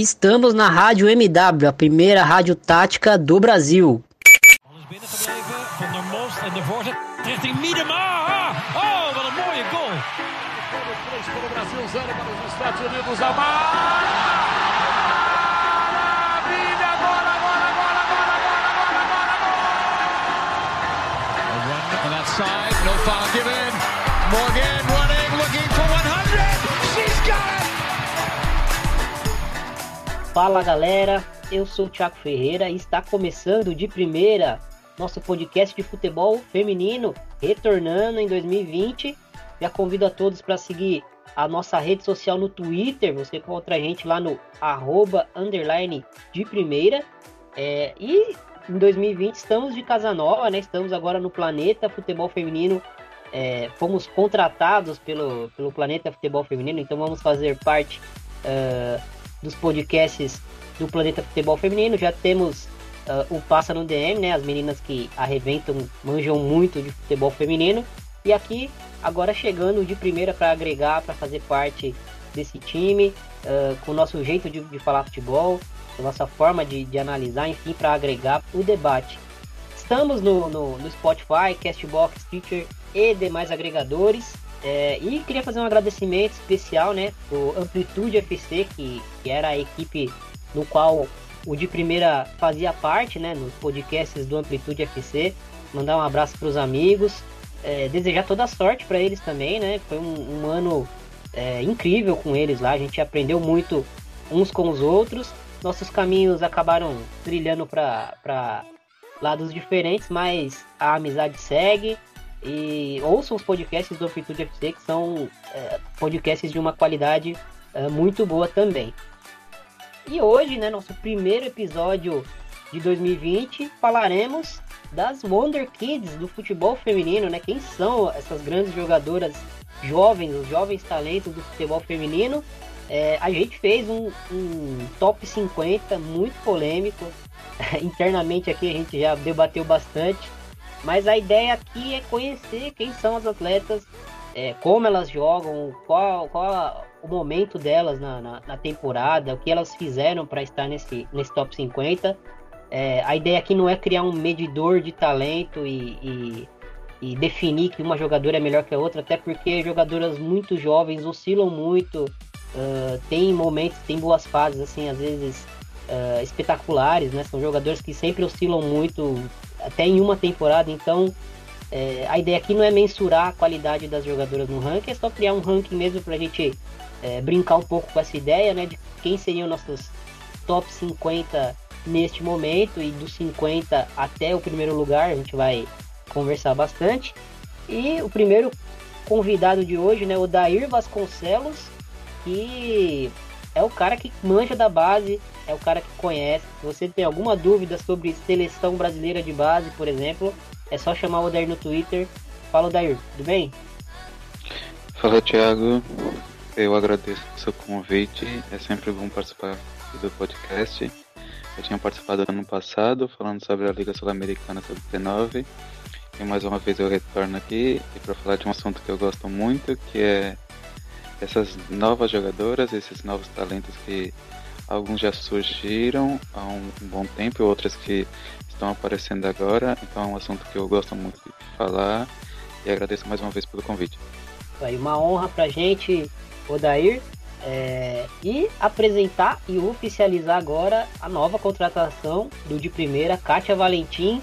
Estamos na Rádio MW, a primeira rádio tática do Brasil. Van Fala galera, eu sou o Thiago Ferreira e está começando de primeira nosso podcast de futebol feminino, retornando em 2020. Já convido a todos para seguir a nossa rede social no Twitter. Você encontra a gente lá no arroba underline de primeira. É, e em 2020 estamos de casa nova, né? Estamos agora no Planeta Futebol Feminino. É, fomos contratados pelo, pelo Planeta Futebol Feminino, então vamos fazer parte uh, dos podcasts do Planeta Futebol Feminino. Já temos uh, o Passa no DM, né? As meninas que arrebentam, manjam muito de futebol feminino. E aqui, agora chegando de primeira para agregar, para fazer parte desse time, uh, com o nosso jeito de, de falar futebol, a nossa forma de, de analisar, enfim, para agregar o debate. Estamos no, no, no Spotify, Castbox, Stitcher e demais agregadores. É, e queria fazer um agradecimento especial, né, pro Amplitude FC, que, que era a equipe no qual o de primeira fazia parte, né, nos podcasts do Amplitude FC. Mandar um abraço para os amigos, é, desejar toda sorte para eles também, né? Foi um, um ano é, incrível com eles lá, a gente aprendeu muito uns com os outros. Nossos caminhos acabaram trilhando para lados diferentes, mas a amizade segue. E ouçam os podcasts do Amplitude FC, que são é, podcasts de uma qualidade é, muito boa também. E hoje, né, nosso primeiro episódio de 2020, falaremos das Wonder Kids do futebol feminino, né? Quem são essas grandes jogadoras jovens, os jovens talentos do futebol feminino? É, a gente fez um, um, top 50 muito polêmico. Internamente aqui a gente já debateu bastante. Mas a ideia aqui é conhecer quem são as atletas, é, como elas jogam, qual, qual o momento delas na, na, na temporada, o que elas fizeram para estar nesse, nesse top 50. É, a ideia aqui não é criar um medidor de talento e, e, e, definir que uma jogadora é melhor que a outra, até porque jogadoras muito jovens oscilam muito, uh, tem momentos, tem boas fases, assim, às vezes uh, espetaculares, né? São jogadores que sempre oscilam muito, até em uma temporada, então é, a ideia aqui não é mensurar a qualidade das jogadoras no ranking, é só criar um ranking mesmo para a gente é, brincar um pouco com essa ideia, né? De quem seriam nossos top 50 neste momento e dos 50 até o primeiro lugar, a gente vai conversar bastante. E o primeiro convidado de hoje, né, o Dair Vasconcelos, que é o cara que manja da base, é o cara que conhece. Se você tem alguma dúvida sobre seleção brasileira de base, por exemplo, é só chamar o Dair no Twitter. Fala, Dair, tudo bem? Fala, Thiago. Eu agradeço o seu convite. É sempre bom participar do podcast. Eu tinha participado ano passado, falando sobre a Liga Sul-Americana Sub-19. E mais uma vez eu retorno aqui para falar de um assunto que eu gosto muito, que é essas novas jogadoras, esses novos talentos que alguns já surgiram há um, bom tempo, outras que estão aparecendo agora. Então é um assunto que eu gosto muito de falar e agradeço mais uma vez pelo convite. Aí uma honra pra gente, Odair. É, e apresentar e oficializar agora a nova contratação do de primeira, Kátia Valentim,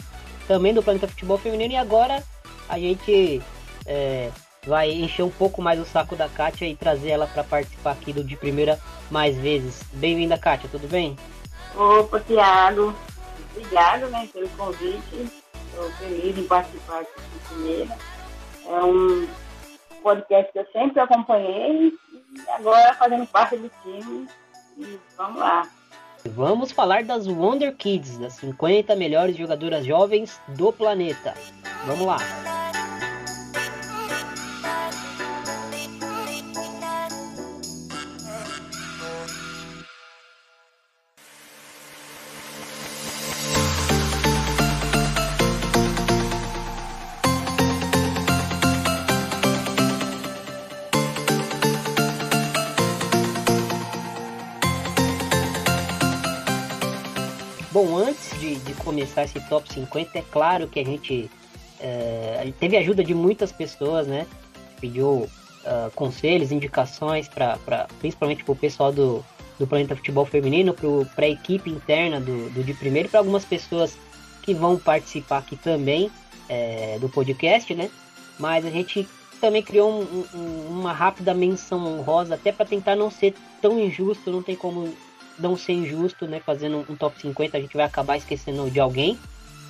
também do Planeta Futebol Feminino. E agora a gente é, vai encher um pouco mais o saco da Kátia e trazer ela para participar aqui do de primeira mais vezes. Bem-vinda, Kátia, tudo bem? Opa, Thiago. Obrigado né, pelo convite. Estou feliz em participar aqui de primeira. É um podcast que eu sempre acompanhei e agora fazendo parte do time. E vamos lá. Vamos falar das Wonder Kids, das 50 melhores jogadoras jovens do planeta. Vamos lá. Bom, antes de, de começar esse top 50, é claro que a gente é, teve ajuda de muitas pessoas, né? Pediu uh, conselhos, indicações, pra, pra, principalmente para o pessoal do, do Planeta Futebol Feminino, para a equipe interna do, do de primeiro, para algumas pessoas que vão participar aqui também é, do podcast, né? Mas a gente também criou um, um, uma rápida menção honrosa, até para tentar não ser tão injusto, não tem como não ser injusto, né? Fazendo um top 50, a gente vai acabar esquecendo de alguém.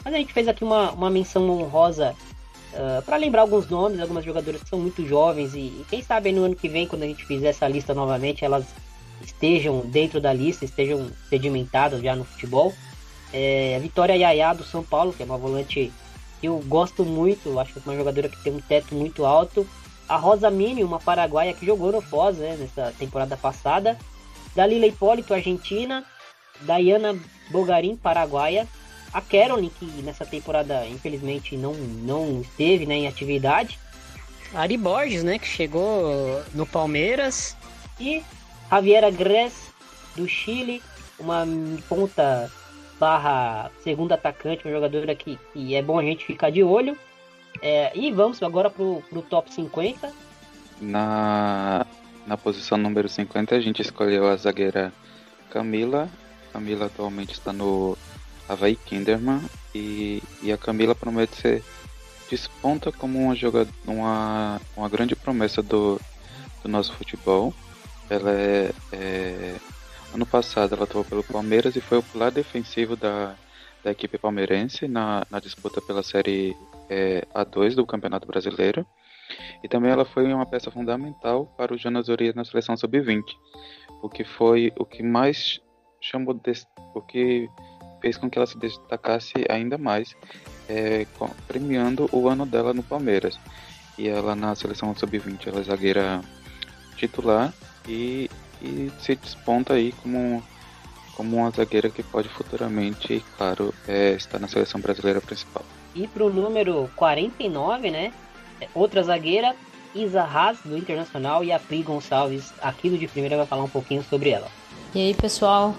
Mas a gente fez aqui uma, uma menção honrosa uh, ah, para lembrar alguns nomes, algumas jogadoras que são muito jovens e, e, quem sabe no ano que vem, quando a gente fizer essa lista novamente, elas estejam dentro da lista, estejam sedimentadas já no futebol. É, a Vitória Yaya do São Paulo, que é uma volante que eu gosto muito, acho que é uma jogadora que tem um teto muito alto. A Rosa Mini, uma paraguaia que jogou no Foz né, nessa temporada passada. Dalila Hipólito, Argentina. Dayana Bogarin, paraguaia a Carolyn, que nessa temporada infelizmente não, não esteve né, em atividade. Ari Borges, né, que chegou no Palmeiras. E Javiera Gress, do Chile, uma ponta barra segunda atacante, uma jogadora que, que é bom a gente ficar de olho. É, e vamos agora pro, pro top 50. Na, na posição número 50 a gente escolheu a zagueira Camila. Camila atualmente está no Havaí Kinderman e, e a Camila promete ser desponta como uma jogadora, uma, uma grande promessa do, do nosso futebol. Ela é, é ano passado ela atuou pelo Palmeiras e foi o pilar defensivo da, da equipe palmeirense na, na disputa pela série é, A2 do Campeonato Brasileiro. E também ela foi uma peça fundamental para o Jonas Urias na seleção sub-20, o que foi o que mais chamou de, o que fez com que ela se destacasse ainda mais, é, premiando o ano dela no Palmeiras. E ela na seleção sub-20 ela é zagueira titular e, e se desponta aí como, como uma zagueira que pode futuramente, claro, é, estar na seleção brasileira principal. E para o número 49, né? Outra zagueira, Isa Haas, do Internacional, e a Pri Gonçalves, aqui do De Primeira, vai falar um pouquinho sobre ela. E aí, pessoal,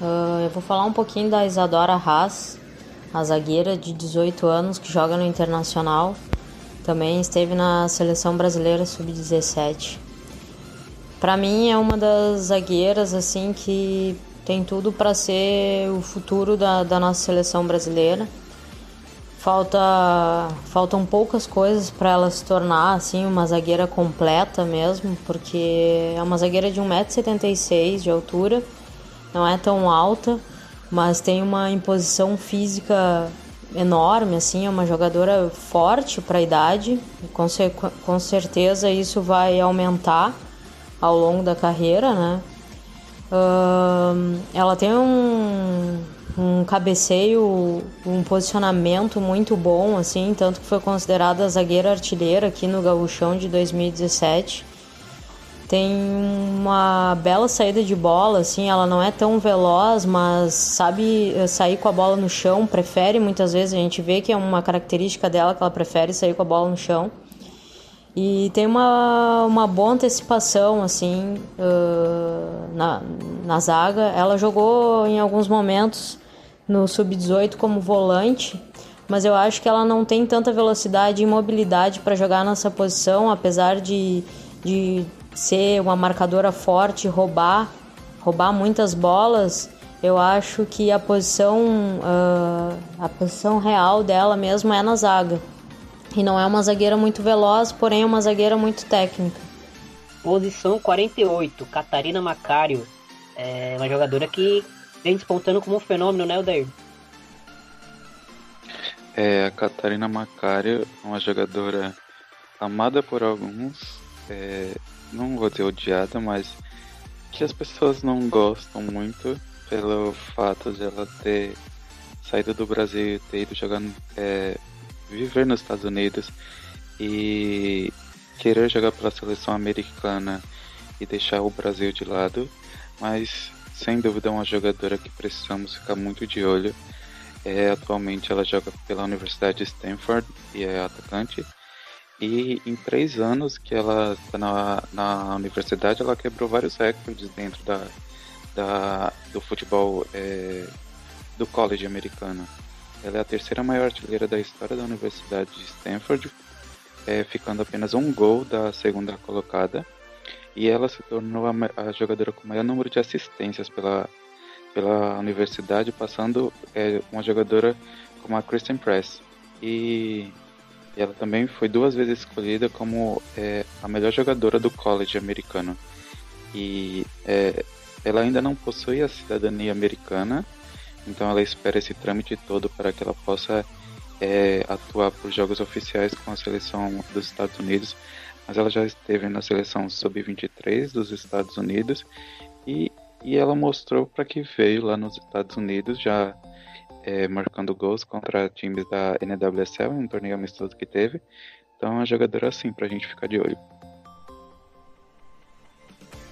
Uh, eu vou falar um pouquinho da Isadora Haas, a zagueira de 18 anos que joga no Internacional. Também esteve na seleção brasileira sub-17. Para mim é uma das zagueiras assim que tem tudo para ser o futuro da, da nossa seleção brasileira. Falta, faltam poucas coisas para ela se tornar assim uma zagueira completa mesmo, porque é uma zagueira de 1,76m de altura não é tão alta, mas tem uma imposição física enorme, assim, é uma jogadora forte para a idade, com, com certeza isso vai aumentar ao longo da carreira, né? Uh, ela tem um, um cabeceio, um posicionamento muito bom, assim, tanto que foi considerada zagueira artilheira aqui no Gauchão de 2017 tem uma bela saída de bola, assim, ela não é tão veloz, mas sabe sair com a bola no chão, prefere muitas vezes, a gente vê que é uma característica dela que ela prefere sair com a bola no chão. E tem uma, uma boa antecipação, assim, uh, na, na zaga. Ela jogou em alguns momentos no sub-18 como volante, mas eu acho que ela não tem tanta velocidade e mobilidade para jogar nessa posição, apesar de, de ser uma marcadora forte, roubar, roubar muitas bolas, eu acho que a posição, uh, a posição real dela mesmo é na zaga. E não é uma zagueira muito veloz, porém é uma zagueira muito técnica. Posição 48, Catarina Macário. É uma jogadora que vem despontando como um fenômeno, né, Odair? É, a Catarina Macário é uma jogadora amada por alguns, é, não vou dizer odiada, mas que as pessoas não gostam muito pelo fato de ela ter saído do Brasil e ter ido jogar, é, viver nos Estados Unidos e querer jogar pela seleção americana e deixar o Brasil de lado, mas sem dúvida é uma jogadora que precisamos ficar muito de olho. É, atualmente ela joga pela Universidade de Stanford e é atacante. E em três anos que ela está na, na universidade, ela quebrou vários recordes dentro da, da, do futebol é, do college americano. Ela é a terceira maior artilheira da história da Universidade de Stanford, é, ficando apenas um gol da segunda colocada. E ela se tornou a, a jogadora com maior número de assistências pela, pela universidade, passando é, uma jogadora como a Kristen Press. E, e ela também foi duas vezes escolhida como é, a melhor jogadora do college americano. E é, ela ainda não possui a cidadania americana, então ela espera esse trâmite todo para que ela possa é, atuar por jogos oficiais com a seleção dos Estados Unidos. Mas ela já esteve na seleção sub-23 dos Estados Unidos e, e ela mostrou para que veio lá nos Estados Unidos, já é, marcando gols contra times da NWSL, um torneio amistoso que teve. Então é uma jogadora assim para a gente ficar de olho.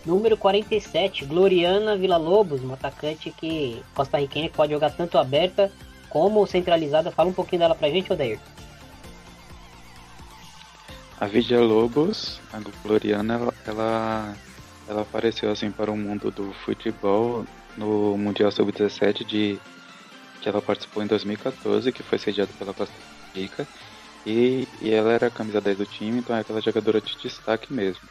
Número 47, Gloriana Villa-Lobos, uma atacante que costarriquenha que pode jogar tanto aberta como centralizada. Fala um pouquinho dela pra gente, Odair. A Villa-Lobos, a Gloriana, ela, ela, ela apareceu assim para o mundo do futebol no Mundial Sub-17 de que ela participou em 2014, que foi sediado pela Costa Rica. E, e ela era a camisa 10 do time, então é aquela jogadora de destaque mesmo.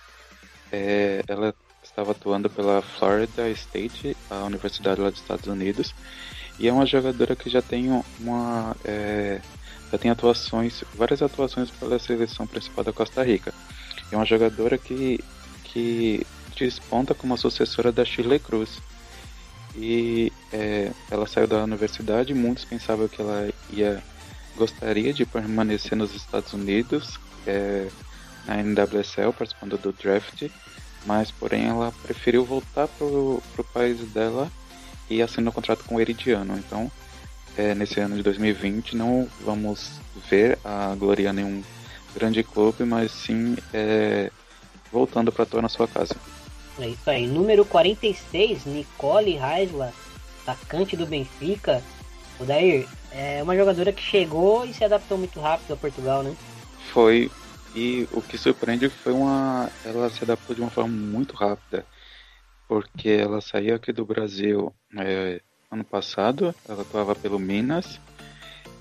É, ela estava atuando pela Florida State, a universidade lá dos Estados Unidos, e é uma jogadora que já tem uma é, já tem atuações, várias atuações pela seleção principal da Costa Rica. É uma jogadora que que desponta como a sucessora da Chile Cruz. E é, ela saiu da universidade, muitos pensavam que ela ia gostaria de permanecer nos Estados Unidos, é, na NWSL, participando do draft, mas porém ela preferiu voltar pro, pro país dela e assinou um contrato com o Eridiano. Então, é, nesse ano de 2020 não vamos ver a Gloriana em um grande clube, mas sim é, voltando para atuar na sua casa. É isso aí. Número 46, Nicole Heisler, atacante do Benfica. O Dair, é uma jogadora que chegou e se adaptou muito rápido a Portugal, né? Foi e o que surpreende foi uma. Ela se adaptou de uma forma muito rápida. Porque ela saiu aqui do Brasil é, ano passado, ela atuava pelo Minas.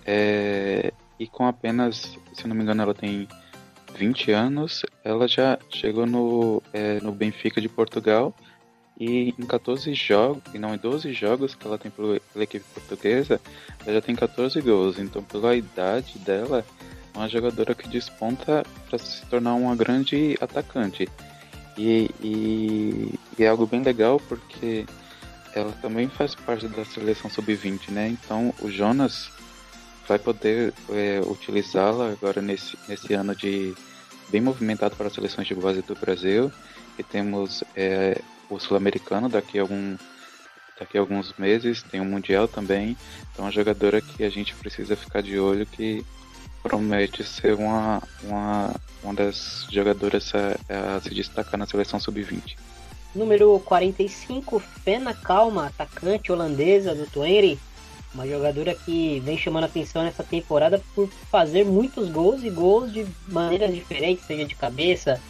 É, e com apenas, se não me engano, ela tem 20 anos, ela já chegou no, é, no Benfica de Portugal. E em 14 jogos, e não em 12 jogos que ela tem pela, pela equipe portuguesa, ela já tem 14 gols. Então, pela idade dela, uma jogadora que desponta para se tornar uma grande atacante. E, e, e, é algo bem legal porque ela também faz parte da seleção sub-20, né? Então o Jonas vai poder é, utilizá-la agora nesse, nesse ano de bem movimentado para as seleções de base do Brasil. E temos é, o sul-americano daqui a algum daqui a alguns meses, tem o Mundial também. Então, é uma jogadora que a gente precisa ficar de olho que promete ser uma, uma, uma das jogadoras a, a se destacar na seleção sub-20. Número 45, Fena Calma, atacante holandesa do Twente. Uma jogadora que vem chamando atenção nessa temporada por fazer muitos gols e gols de maneiras diferentes, seja de cabeça,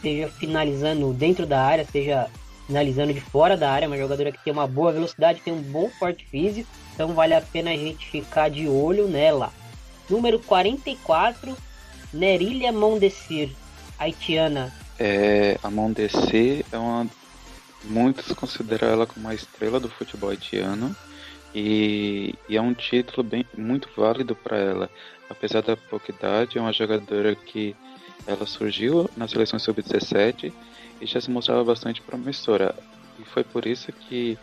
seja finalizando dentro da área, seja finalizando de fora da área. Uma jogadora que tem uma boa velocidade, tem um bom porte físico, então vale a pena a gente ficar de olho nela. Número 44, Nerília Mondesir, haitiana. É, a Mondesir é uma. Muitos consideram ela como uma estrela do futebol haitiano. E, e é um título bem, muito válido para ela. Apesar da pouca idade, é uma jogadora que ela surgiu na seleção sub-17 e já se mostrava bastante promissora. E foi por isso que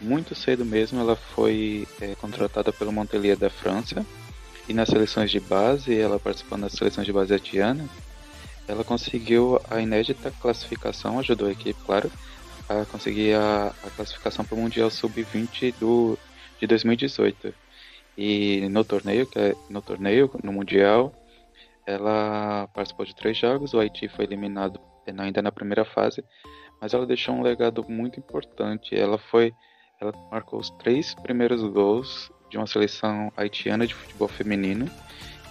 muito cedo mesmo ela foi é, contratada pelo Montpellier da França e nas seleções de base, ela participando das seleções de base atiana, ela conseguiu a inédita classificação, ajudou a equipe, claro, a conseguir a, a classificação para o Mundial Sub-20 do de 2018. E no torneio, que é, no torneio, no Mundial, ela participou de três jogos, o Haiti foi eliminado ainda na primeira fase, mas ela deixou um legado muito importante. Ela foi, ela marcou os três primeiros gols de uma seleção haitiana de futebol feminino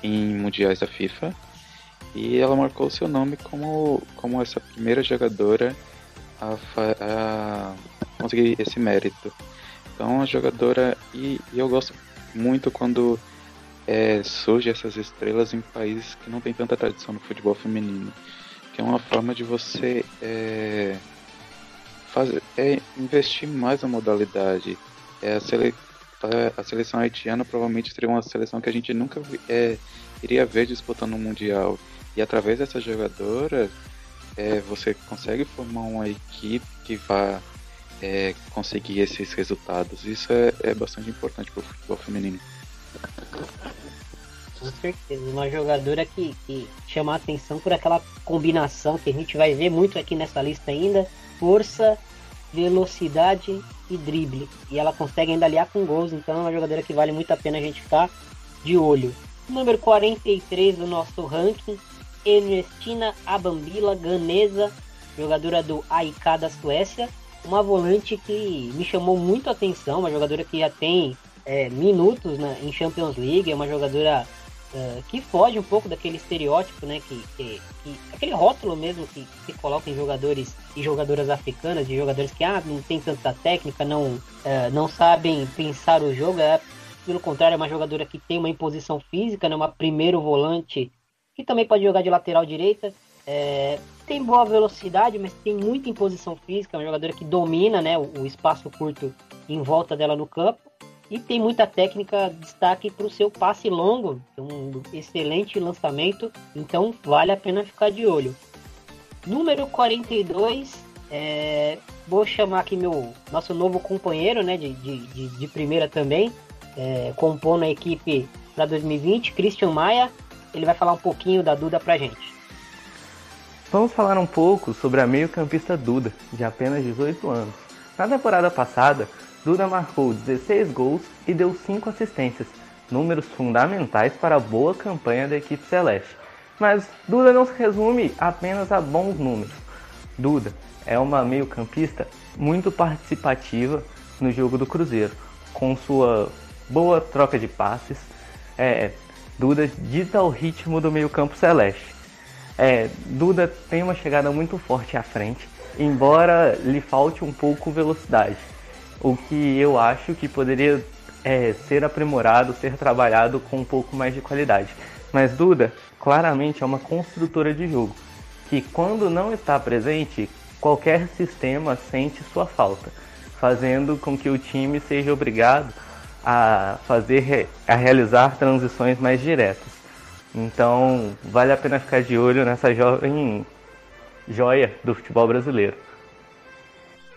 em mundiais da FIFA e ela marcou seu nome como, como essa primeira jogadora a, a conseguir esse mérito. Então a jogadora e, e eu gosto muito quando é, surge essas estrelas em países que não tem tanta tradição no futebol feminino, que é uma forma de você é, fazer, é, investir mais na modalidade. É, a, sele, a, a, seleção haitiana provavelmente seria uma seleção que a gente nunca é, iria ver disputando um mundial. E através dessas jogadoras, é, você consegue formar uma equipe que vá é, conseguir esses resultados. Isso é, é bastante importante para o futebol feminino. Com certeza, uma jogadora que, que chama a atenção por aquela combinação que a gente vai ver muito aqui nessa lista ainda: força, velocidade e drible. E ela consegue ainda aliar com gols, então é uma jogadora que vale muito a pena a gente ficar de olho. Número 43 do nosso ranking, Ernestina Abambila, ganesa, jogadora do AIK da Suécia. Uma volante que me chamou muito a atenção, uma jogadora que já tem é, minutos né, em Champions League, é uma jogadora uh, que foge um pouco daquele estereótipo, né, que, que, que aquele rótulo mesmo que se coloca em jogadores e jogadoras africanas, de jogadores que ah, não tem tanta técnica, não, uh, não sabem pensar o jogo, é, pelo contrário, é uma jogadora que tem uma imposição física, né, uma primeiro volante que também pode jogar de lateral direita, é, tem boa velocidade, mas tem muita imposição física. É uma jogadora que domina né, o, o espaço curto em volta dela no campo. E tem muita técnica, destaque para o seu passe longo. Um excelente lançamento. Então vale a pena ficar de olho. Número 42. É, vou chamar aqui meu nosso novo companheiro né, de, de, de, de primeira também. É, compondo a equipe para 2020, Christian Maia. Ele vai falar um pouquinho da Duda pra gente. Vamos falar um pouco sobre a meio-campista Duda, de apenas 18 anos. Na temporada passada, Duda marcou 16 gols e deu 5 assistências, números fundamentais para a boa campanha da equipe celeste. Mas Duda não se resume apenas a bons números. Duda é uma meio-campista muito participativa no jogo do Cruzeiro, com sua boa troca de passes. É, Duda dita o ritmo do meio-campo celeste é, Duda tem uma chegada muito forte à frente, embora lhe falte um pouco velocidade. O que eu acho que poderia é, ser aprimorado, ser trabalhado com um pouco mais de qualidade. Mas Duda claramente é uma construtora de jogo, que quando não está presente, qualquer sistema sente sua falta, fazendo com que o time seja obrigado a fazer a realizar transições mais diretas. Então, vale a pena ficar de olho nessa jovem joia do futebol brasileiro.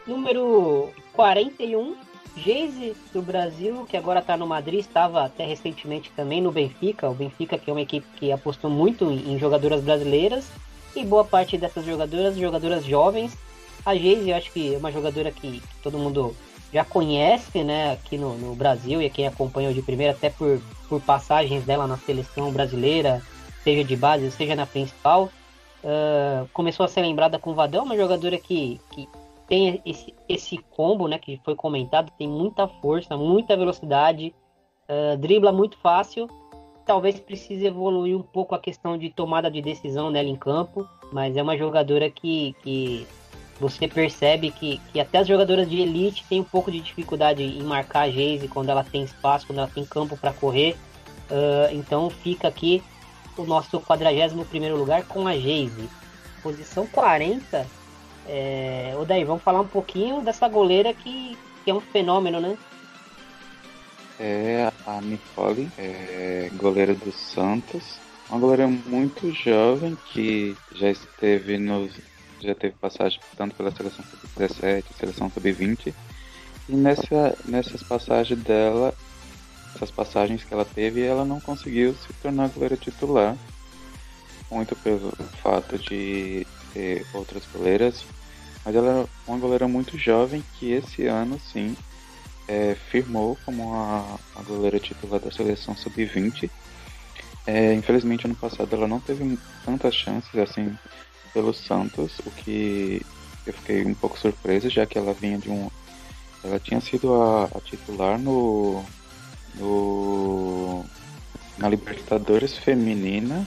Número 41, Geise do Brasil, que agora está no Madrid, estava até recentemente também no Benfica. O Benfica, que é uma equipe que apostou muito em jogadoras brasileiras, e boa parte dessas jogadoras, jogadoras jovens. A Geise, eu acho que é uma jogadora que, que todo mundo já conhece, né, aqui no, no Brasil e quem acompanhou de primeira, até por, por passagens dela na seleção brasileira, seja de base, seja na principal. Uh, começou a ser lembrada com o Vadão, uma jogadora que, que tem esse, esse combo, né, que foi comentado, tem muita força, muita velocidade, uh, dribla muito fácil. Talvez precise evoluir um pouco a questão de tomada de decisão dela em campo, mas é uma jogadora que, que você percebe que, que até as jogadoras de elite têm um pouco de dificuldade em marcar a Geise quando ela tem espaço, quando ela tem campo para correr. Uh, então fica aqui o nosso 41 lugar com a Geise. Posição 40. É... O daí, vamos falar um pouquinho dessa goleira que, que é um fenômeno, né? É a Nicole, é goleira do Santos. Uma goleira muito jovem que já esteve nos já teve passagem tanto pela seleção sub-17, seleção sub-20. E nessa, nessas passagens dela, essas passagens que ela teve, ela não conseguiu se tornar goleira titular. Muito pelo fato de ter outras goleiras. Mas ela é uma goleira muito jovem que esse ano sim é, firmou como a, a goleira titular da seleção sub-20. É, infelizmente ano passado ela não teve tantas chances assim pelo Santos, o que eu fiquei um pouco surpreso, já que ela vinha de um. Ela tinha sido a, a titular no, no. na Libertadores Feminina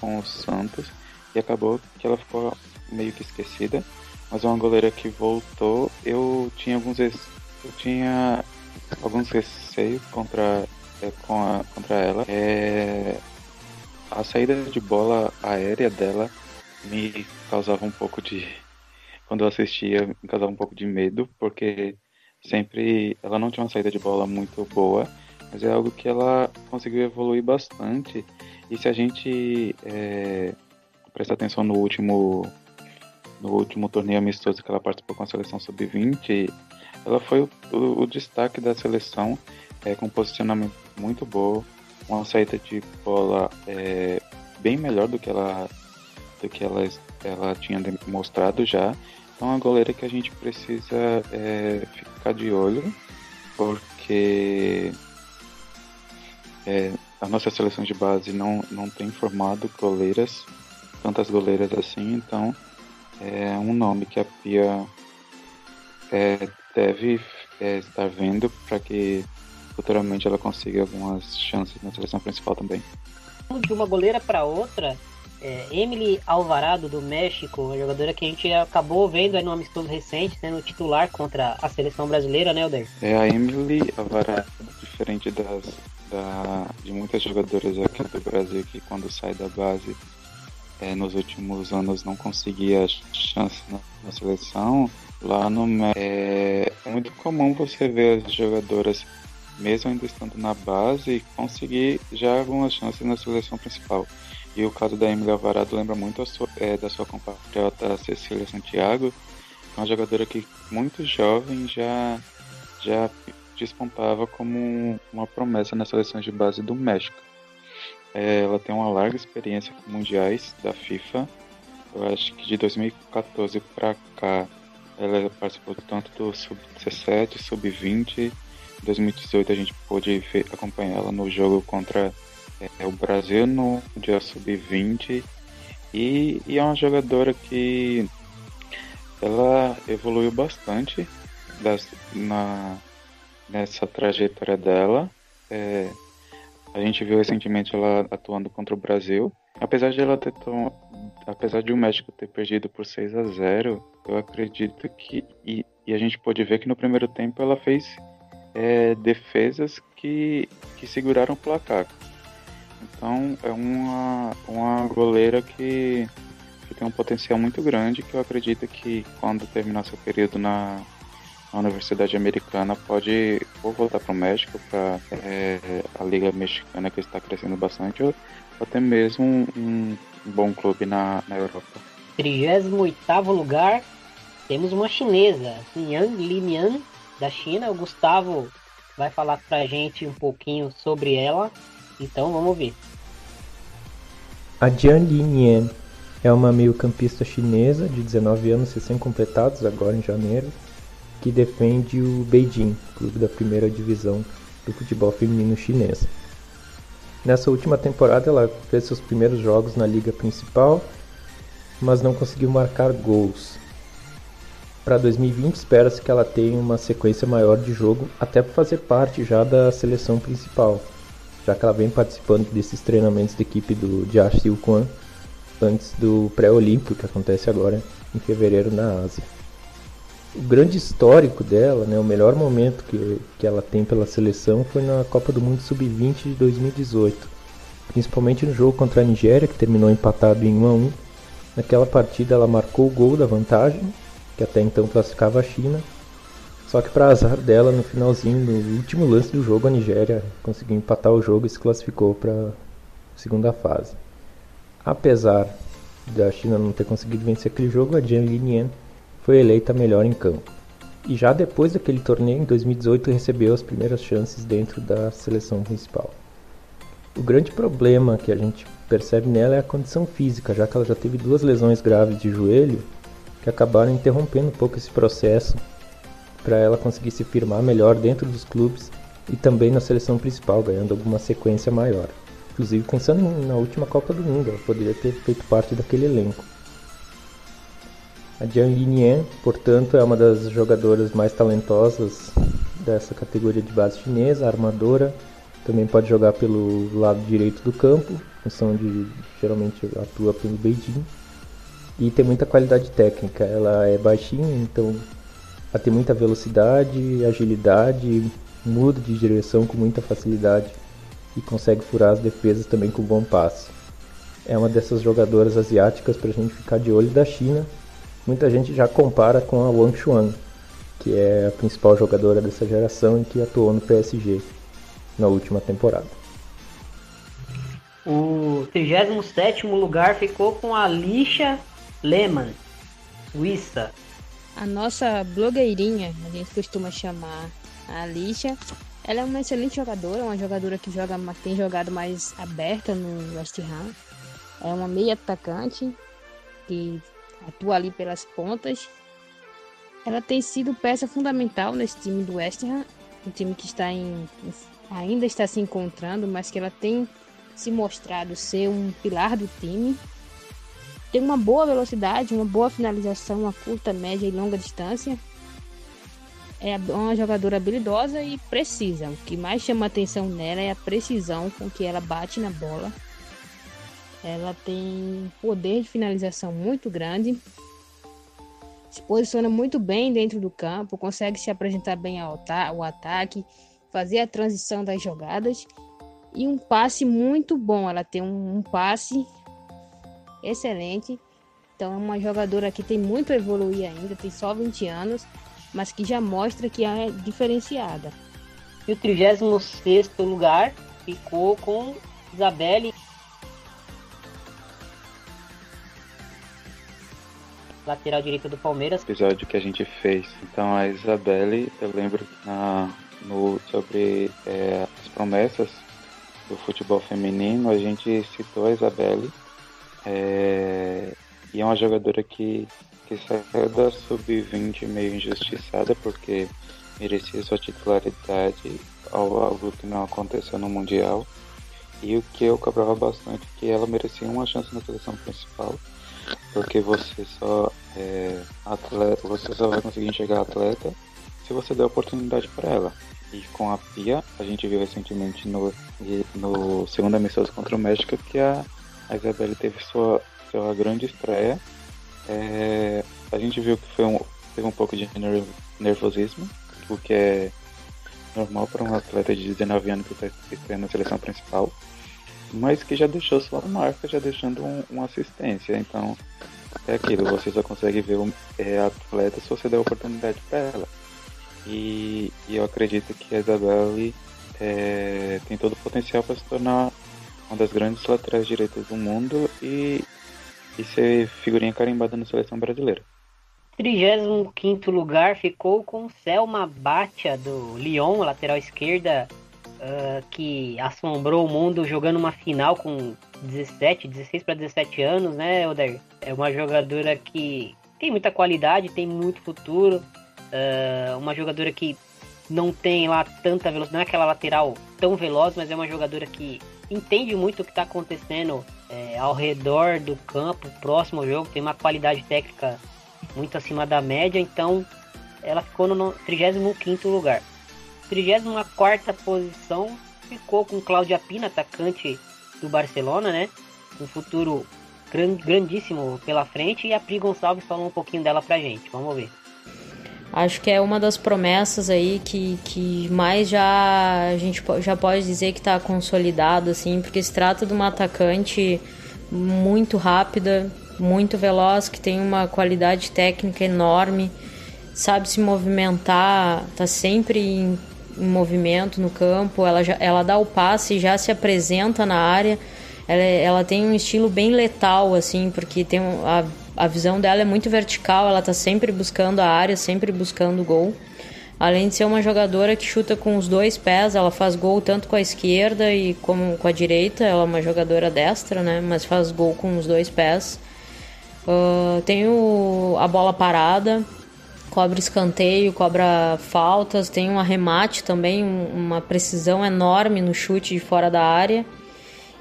com o Santos e acabou que ela ficou meio que esquecida. Mas é uma goleira que voltou. Eu tinha alguns. Eu tinha alguns receios contra, é, com a, contra ela. É, a saída de bola aérea dela me causava um pouco de. Quando eu assistia, me causava um pouco de medo, porque sempre ela não tinha uma saída de bola muito boa, mas é algo que ela conseguiu evoluir bastante. E se a gente é, prestar atenção no último no último torneio amistoso que ela participou com a seleção sub-20, ela foi o, o, o, destaque da seleção, é, com um posicionamento muito bom, uma saída de bola é, bem melhor do que ela que ela, ela tinha mostrado já. Então, é uma goleira que a gente precisa é, ficar de olho, porque é, a nossa seleção de base não, não tem formado goleiras, tantas goleiras assim, então é um nome que a Pia é, deve é, estar vendo para que futuramente ela consiga algumas chances na seleção principal também. De uma goleira para outra, é, Emily Alvarado do México, uma jogadora que a gente acabou vendo aí no amistoso recente, sendo titular contra a seleção brasileira, né, Oder? É a Emily Alvarado, diferente das, da, de muitas jogadoras aqui do Brasil que quando sai da base é, nos últimos anos não conseguia chance na, na seleção, lá no é, é, muito comum você ver as jogadoras, mesmo ainda estando na base, conseguir já algumas chances na seleção principal. E o caso da Emília Alvarado lembra muito sua, é, da sua compatriota Cecília Santiago, é uma jogadora que muito jovem já, já despontava como uma promessa nas seleções de base do México. É, ela tem uma larga experiência com mundiais da FIFA. Eu acho que de 2014 para cá ela participou tanto do Sub-17, Sub-20. Em 2018 a gente pôde acompanhar ela no jogo contra é, o Brasil no Mundial Sub-20. E, e, é uma jogadora que ela evoluiu bastante das, na, nessa trajetória dela. É, a gente viu recentemente ela atuando contra o Brasil. Apesar de ela ter tom... apesar de o México ter perdido por 6 a 0, eu acredito que e, e a gente pode ver que no primeiro tempo ela fez é, defesas que, que seguraram o placar. Então é uma, uma goleira que, que tem um potencial muito grande que eu acredito que quando terminar seu período na, a Universidade Americana pode ou voltar para o México, para é, a Liga Mexicana que está crescendo bastante, ou até mesmo um, um bom clube na, na Europa. 38 lugar, temos uma chinesa, Yang Limian, da China. O Gustavo vai falar para a gente um pouquinho sobre ela, então vamos ver. A Jian Linian é uma meio-campista chinesa de 19 anos recém-completados, agora em janeiro que defende o Beijing, clube da primeira divisão do futebol feminino chinês. Nessa última temporada ela fez seus primeiros jogos na liga principal, mas não conseguiu marcar gols. Para 2020 espera-se que ela tenha uma sequência maior de jogo, até para fazer parte já da seleção principal, já que ela vem participando desses treinamentos da equipe do Jiaxiu Quan antes do pré-olímpico que acontece agora em fevereiro na Ásia o grande histórico dela, né, o melhor momento que, que ela tem pela seleção foi na Copa do Mundo Sub-20 de 2018. Principalmente no jogo contra a Nigéria, que terminou empatado em 1 a 1. Naquela partida ela marcou o gol da vantagem, que até então classificava a China. Só que para azar dela, no finalzinho, no último lance do jogo, a Nigéria conseguiu empatar o jogo e se classificou para segunda fase. Apesar da China não ter conseguido vencer aquele jogo, a Jian Linian foi eleita melhor em campo. E já depois daquele torneio, em 2018, recebeu as primeiras chances dentro da seleção principal. O grande problema que a gente percebe nela é a condição física, já que ela já teve duas lesões graves de joelho que acabaram interrompendo um pouco esse processo para ela conseguir se firmar melhor dentro dos clubes e também na seleção principal, ganhando alguma sequência maior. Inclusive pensando na última Copa do Mundo, ela poderia ter feito parte daquele elenco. A Jiang Yinyan, portanto, é uma das jogadoras mais talentosas dessa categoria de base chinesa, armadora. Também pode jogar pelo lado direito do campo, função de geralmente atua pelo Beijing. E tem muita qualidade técnica. Ela é baixinha, então ela tem muita velocidade, agilidade, muda de direção com muita facilidade e consegue furar as defesas também com bom passe. É uma dessas jogadoras asiáticas para a gente ficar de olho da China. Muita gente já compara com a Wang Chuan, que é a principal jogadora dessa geração e que atuou no PSG na última temporada. O 37 lugar ficou com a Lixa Lehmann, Suíça. A nossa blogueirinha, a gente costuma chamar a Lixa, ela é uma excelente jogadora, uma jogadora que joga, tem jogado mais aberta no West Ham. É uma meia atacante que atua ali pelas pontas. Ela tem sido peça fundamental nesse time do West Ham, um time que está em, ainda está se encontrando, mas que ela tem se mostrado ser um pilar do time. Tem uma boa velocidade, uma boa finalização a curta, média e longa distância. É uma jogadora habilidosa e precisa. O que mais chama atenção nela é a precisão com que ela bate na bola. Ela tem poder de finalização muito grande. Se posiciona muito bem dentro do campo, consegue se apresentar bem ao ataque, fazer a transição das jogadas e um passe muito bom. Ela tem um, um passe excelente. Então é uma jogadora que tem muito a evoluir ainda, tem só 20 anos, mas que já mostra que é diferenciada. E o 36 lugar ficou com Isabelle. Lateral direita do Palmeiras. Episódio que a gente fez. Então a Isabelle, eu lembro na, no, sobre é, as promessas do futebol feminino, a gente citou a Isabelle. É, e é uma jogadora que, que saiu da sub-20 meio injustiçada, porque merecia sua titularidade ao algo que não aconteceu no Mundial. E o que eu cobrava bastante que ela merecia uma chance na seleção principal, porque você só é, atleta, você só vai conseguir enxergar atleta se você der oportunidade para ela. E com a Pia, a gente viu recentemente no, no segundo amistoso contra o México que a, a Isabelle teve sua, sua grande estreia. É, a gente viu que foi um, teve um pouco de nervosismo, o que é normal para um atleta de 19 anos que está estreando na seleção principal, mas que já deixou sua marca, já deixando um, uma assistência. Então, é aquilo, você só consegue ver o é, atleta se você der oportunidade para ela. E, e eu acredito que a Isabelle é, tem todo o potencial para se tornar uma das grandes laterais direitas do mundo e, e ser figurinha carimbada na seleção brasileira. 35 lugar ficou com Selma Batia do Lyon, lateral esquerda, uh, que assombrou o mundo jogando uma final com 17, 16 para 17 anos, né, Oder? É uma jogadora que tem muita qualidade, tem muito futuro, Uh, uma jogadora que não tem lá tanta velocidade, não é aquela lateral tão veloz, mas é uma jogadora que entende muito o que está acontecendo é, ao redor do campo, próximo ao jogo, tem uma qualidade técnica muito acima da média, então ela ficou no 35 lugar. 34 posição ficou com Cláudia Pina, atacante do Barcelona, né? Um futuro grandíssimo pela frente e a Pri Gonçalves falou um pouquinho dela pra gente. Vamos ver. Acho que é uma das promessas aí que, que mais já a gente já pode dizer que está consolidado, assim, porque se trata de uma atacante muito rápida, muito veloz, que tem uma qualidade técnica enorme, sabe se movimentar, tá sempre em, em movimento no campo, ela, já, ela dá o passe e já se apresenta na área. Ela, ela tem um estilo bem letal, assim, porque tem a a visão dela é muito vertical, ela tá sempre buscando a área, sempre buscando o gol. Além de ser uma jogadora que chuta com os dois pés, ela faz gol tanto com a esquerda e como com a direita. Ela é uma jogadora destra, né? Mas faz gol com os dois pés. Uh, tem o, a bola parada, cobra escanteio, cobra faltas, tem um arremate também, um, uma precisão enorme no chute de fora da área.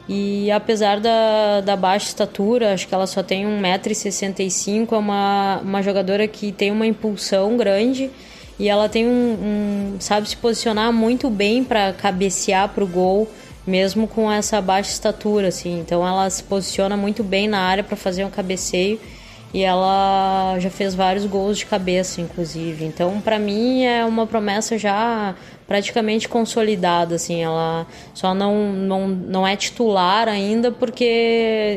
E apesar da, da baixa estatura, acho que ela só tem 1,65m, é uma, uma jogadora que tem uma impulsão grande e ela tem um, um sabe se posicionar muito bem para cabecear para o gol, mesmo com essa baixa estatura, assim. Então ela se posiciona muito bem na área para fazer um cabeceio e ela já fez vários gols de cabeça, inclusive. Então, para mim é uma promessa já praticamente consolidada, assim. Ela só não não, não é titular ainda porque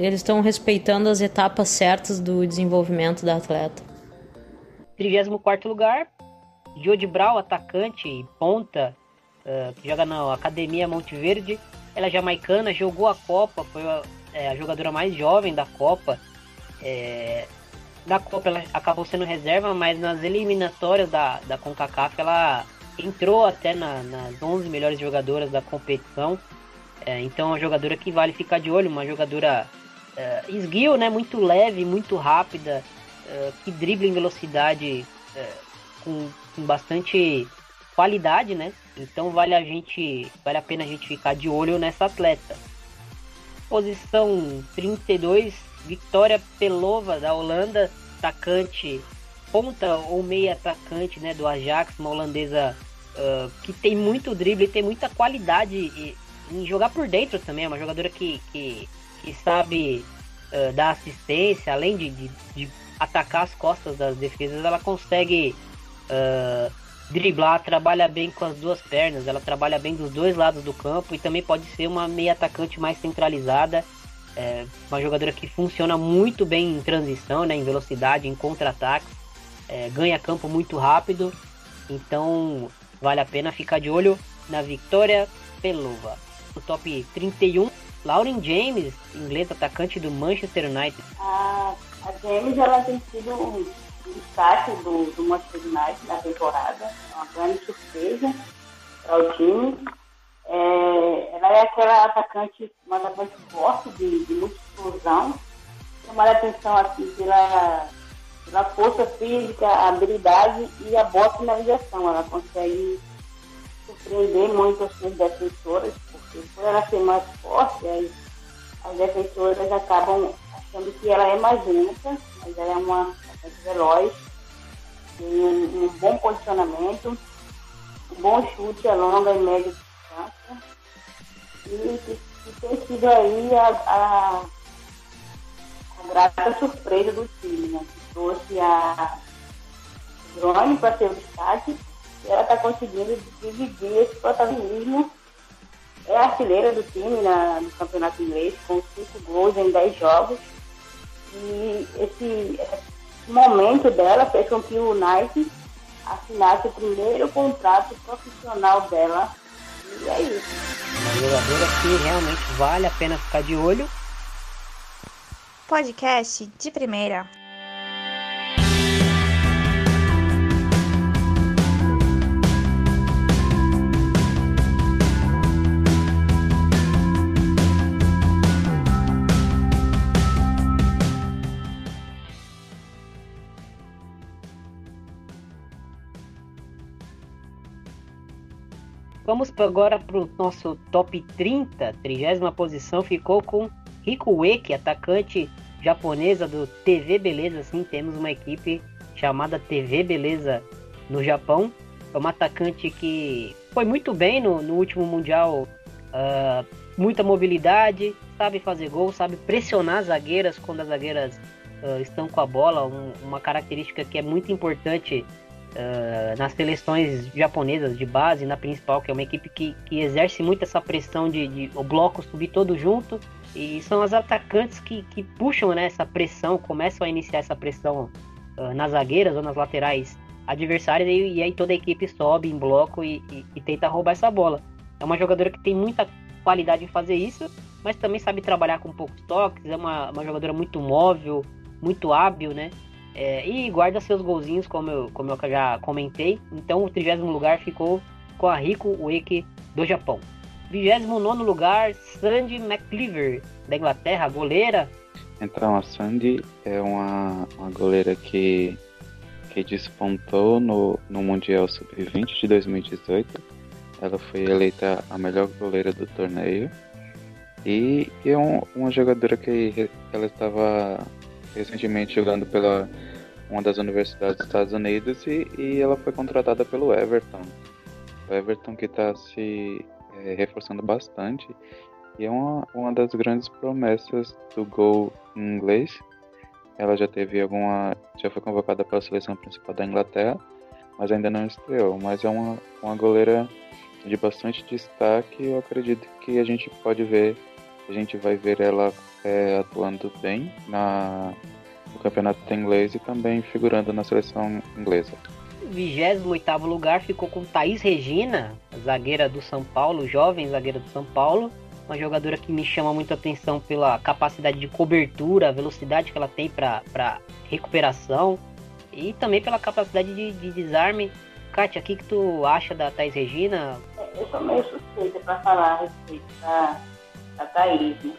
eles estão respeitando as etapas certas do desenvolvimento da atleta. 34 lugar, Jodi Brau, atacante e ponta, uh, que joga na Academia Monte Verde. Ela é jamaicana, jogou a Copa, foi a, é, a jogadora mais jovem da Copa. É, na Copa ela acabou sendo reserva, mas nas eliminatórias da, da CONCACAF ela entrou até na, nas 11 melhores jogadoras da competição. É, então é uma jogadora que vale ficar de olho, uma jogadora é, esguio, né, muito leve, muito rápida, é, que dribla em velocidade é, com, com bastante qualidade, né? Então vale a gente, vale a pena a gente ficar de olho nessa atleta. Posição 32, Victoria Pelova da Holanda, atacante ponta ou meia atacante, né, do Ajax, uma holandesa uh, que tem muito drible, tem muita qualidade em jogar por dentro também, é uma jogadora que, que, que sabe uh, dar assistência, além de, de, de, atacar as costas das defesas, ela consegue uh, driblar, trabalha bem com as duas pernas, ela trabalha bem dos dois lados do campo e também pode ser uma meia atacante mais centralizada. É uma jogadora que funciona muito bem em transição, né, em velocidade, em contra-ataque, é, ganha campo muito rápido, então vale a pena ficar de olho na Victoria Pelova. O top 31, Lauren James, inglês atacante do Manchester United. A, a James ela tem sido um destaque do, do Manchester United na temporada, é uma grande surpresa para o time é, ela é aquela atacante, uma atacante forte, de, de muita explosão. Chamar a atenção aqui pela, pela força física, a habilidade e a boa finalização. Ela consegue surpreender muito as suas defensoras, porque por ela ser mais forte, as, as defensoras acabam achando que ela é mais lenta, mas ela é uma atacante veloz, tem um, um bom posicionamento, um bom chute a longa e média e tem sido aí a, a, a, grata surpresa do time, né? Que trouxe a Drone para ser o destaque e ela está conseguindo dividir esse protagonismo. É artilheira do time na, no campeonato inglês, com cinco gols em dez jogos. E esse, esse momento dela fez com que o Nike assinasse o primeiro contrato profissional dela e é isso. Uma jogadora que realmente vale a pena ficar de olho. Podcast de primeira. Vamos agora para o nosso top 30, trigésima posição, ficou com Rico Ueki, atacante japonesa do TV Beleza. Sim, temos uma equipe chamada TV Beleza no Japão. É uma atacante que foi muito bem no, no último Mundial, uh, muita mobilidade, sabe fazer gol, sabe pressionar as zagueiras quando as zagueiras uh, estão com a bola, um, uma característica que é muito importante uh, nas seleções japonesas de base, na principal, que é uma equipe que, que exerce muito essa pressão de, de o bloco subir todo junto. E são as atacantes que, que puxam né, essa pressão, começam a iniciar essa pressão uh, nas zagueiras ou nas laterais adversárias, e, e, aí toda a equipe sobe em bloco e, e, e tenta roubar essa bola. É uma jogadora que tem muita qualidade em fazer isso, mas também sabe trabalhar com poucos toques, é uma, uma jogadora muito móvel, muito hábil, né? É, e guarda seus golzinhos, como eu, como eu já comentei. Então, o 30 lugar ficou com a Rico Ueke do Japão. 29 lugar, Sandy McCleaver, da Inglaterra, goleira. Então, a Sandy é uma, uma goleira que, que despontou no, no Mundial Sub-20 de 2018. Ela foi eleita a melhor goleira do torneio. E, e é um, uma jogadora que ela estava recentemente jogando pela uma das universidades dos Estados Unidos e, e ela foi contratada pelo Everton. O Everton que está se é, reforçando bastante e é uma, uma das grandes promessas do gol em inglês. ela já teve alguma. já foi convocada para a seleção principal da Inglaterra, mas ainda não estreou. Mas é uma, uma goleira de bastante destaque. Eu acredito que a gente pode ver, a gente vai ver ela é, atuando bem na, no campeonato inglês e também figurando na seleção inglesa. 28 lugar ficou com Thaís Regina, zagueira do São Paulo, jovem zagueira do São Paulo. Uma jogadora que me chama muito atenção pela capacidade de cobertura, a velocidade que ela tem para recuperação e também pela capacidade de, de desarme. Kátia, o que, que tu acha da Thaís Regina? Eu sou meio suspeita para falar a respeito da, da Thaís. Né?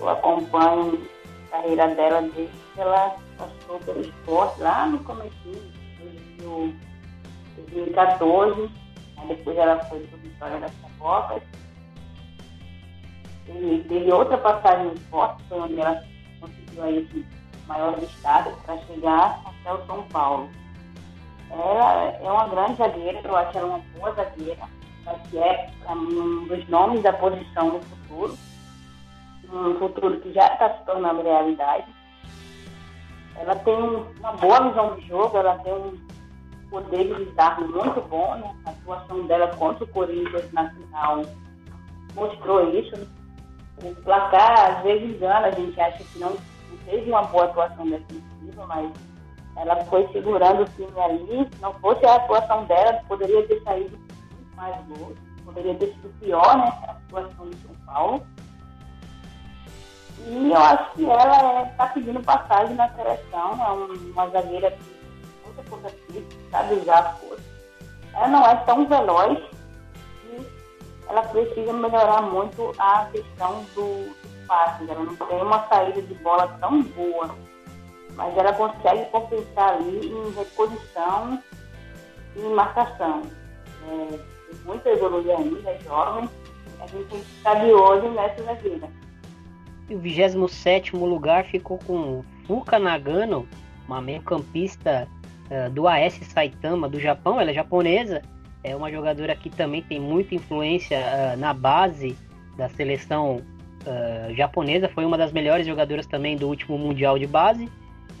Eu acompanho a carreira dela desde que ela passou pelo esporte lá no começo de 2014. Depois ela foi para Vitória das Tapocas. E teve outra passagem no esporte, foi onde ela conseguiu aí esse maior destaque para chegar até o São Paulo. Ela é uma grande zagueira, eu acho ela uma boa zagueira, que é, um dos nomes da posição no futuro. Um futuro que já está se tornando realidade. Ela tem uma boa visão de jogo, ela tem um poder de lidar muito bom, né? A atuação dela contra o Corinthians na final mostrou isso. Né? O placar, às vezes, engana, a gente acha que não, teve uma boa atuação defensiva, mas ela foi segurando o time ali. Se não fosse a atuação dela, poderia ter saído mais gols. Poderia ter sido pior, né? A situação do São Paulo. E eu acho que ela está é, pedindo passagem na seleção. É uma zagueira que muita força física, sabe usar a força. Ela não é tão veloz e ela precisa melhorar muito a questão do, do passe. Ela não tem uma saída de bola tão boa, mas ela consegue compensar ali em reposição e em marcação. É, tem muito a evoluir ainda, é jovem, a gente tem que de olho nessa zagueira. E o 27 lugar ficou com Fuka Nagano, uma meio-campista uh, do AS Saitama do Japão, ela é japonesa, é uma jogadora que também tem muita influência uh, na base da seleção uh, japonesa, foi uma das melhores jogadoras também do último Mundial de Base.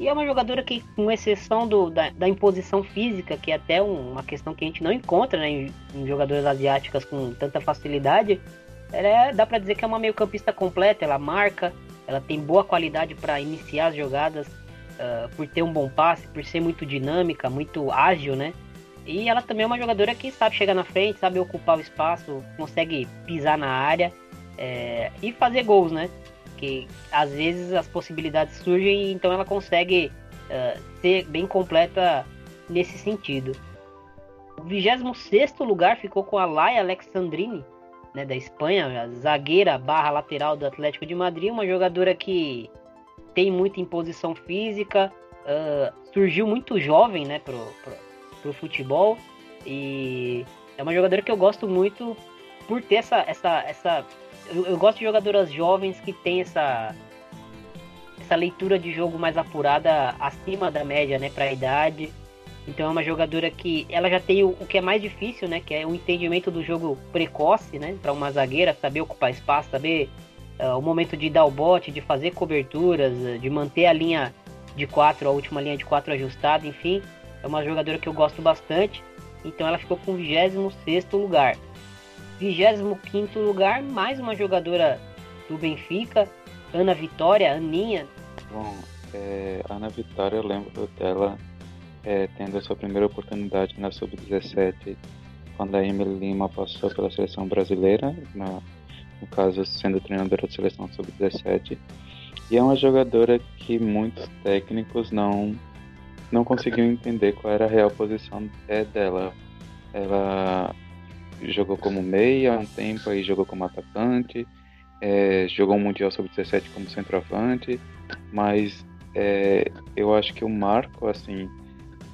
E é uma jogadora que, com exceção do, da, da, imposição física, que é até um, uma questão que a gente não encontra né, em, em jogadoras asiáticas com tanta facilidade, ela é, dá para dizer que é uma meio-campista completa. Ela marca, ela tem boa qualidade para iniciar as jogadas, uh, por ter um bom passe, por ser muito dinâmica, muito ágil, né? E ela também é uma jogadora que sabe chegar na frente, sabe ocupar o espaço, consegue pisar na área é, e fazer gols, né? Que às vezes as possibilidades surgem, então ela consegue uh, ser bem completa nesse sentido. O 26 lugar ficou com a Laia Alexandrini, né, da Espanha, zagueira barra lateral do Atlético de Madrid, uma jogadora que tem muita imposição física, uh, surgiu muito jovem né, pro, pro, pro futebol e é uma jogadora que eu gosto muito por ter essa. essa, essa eu, eu gosto de jogadoras jovens que tem essa, essa leitura de jogo mais apurada acima da média né, para a idade. Então é uma jogadora que ela já tem o, o, que é mais difícil, né? Que é o entendimento do jogo precoce, né? Para uma zagueira saber ocupar espaço, saber uh, o momento de dar o bote, de fazer coberturas, uh, de manter a linha de quatro, a última linha de quatro ajustada, enfim. É uma jogadora que eu gosto bastante. Então ela ficou com o 26 lugar. 25 lugar, mais uma jogadora do Benfica, Ana Vitória, Aninha. Bom, é, Ana Vitória, eu lembro dela é, tendo a sua primeira oportunidade na Sub-17, quando a Emily Lima passou pela seleção brasileira, na, no caso sendo treinadora da seleção Sub-17. E é uma jogadora que muitos técnicos não, não conseguiam entender qual era a real posição é, dela. Ela jogou como meia há um tempo, aí jogou como atacante, é, jogou um Mundial Sub-17 como centroavante, mas é, eu acho que o marco, assim,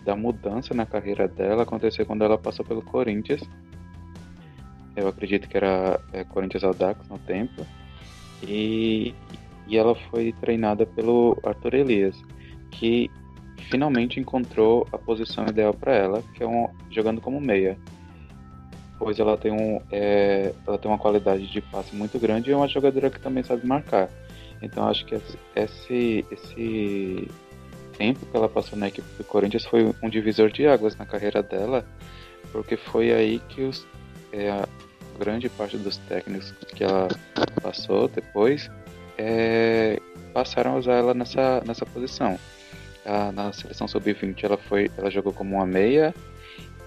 da mudança na carreira dela aconteceu quando ela passou pelo Corinthians. Eu acredito que era é, Corinthians Audax no tempo. E, e ela foi treinada pelo Arthur Elias, que finalmente encontrou a posição ideal para ela, que é um, jogando como meia. Pois ela tem, um, é, ela tem uma qualidade de passe muito grande e é uma jogadora que também sabe marcar. Então acho que esse, esse, tempo que ela passou na equipe do Corinthians foi um divisor de águas na carreira dela, porque foi aí que os, é, a grande parte dos técnicos que ela passou depois é, passaram a usar ela nessa, nessa posição. A, na seleção sub-20 ela foi ela jogou como uma meia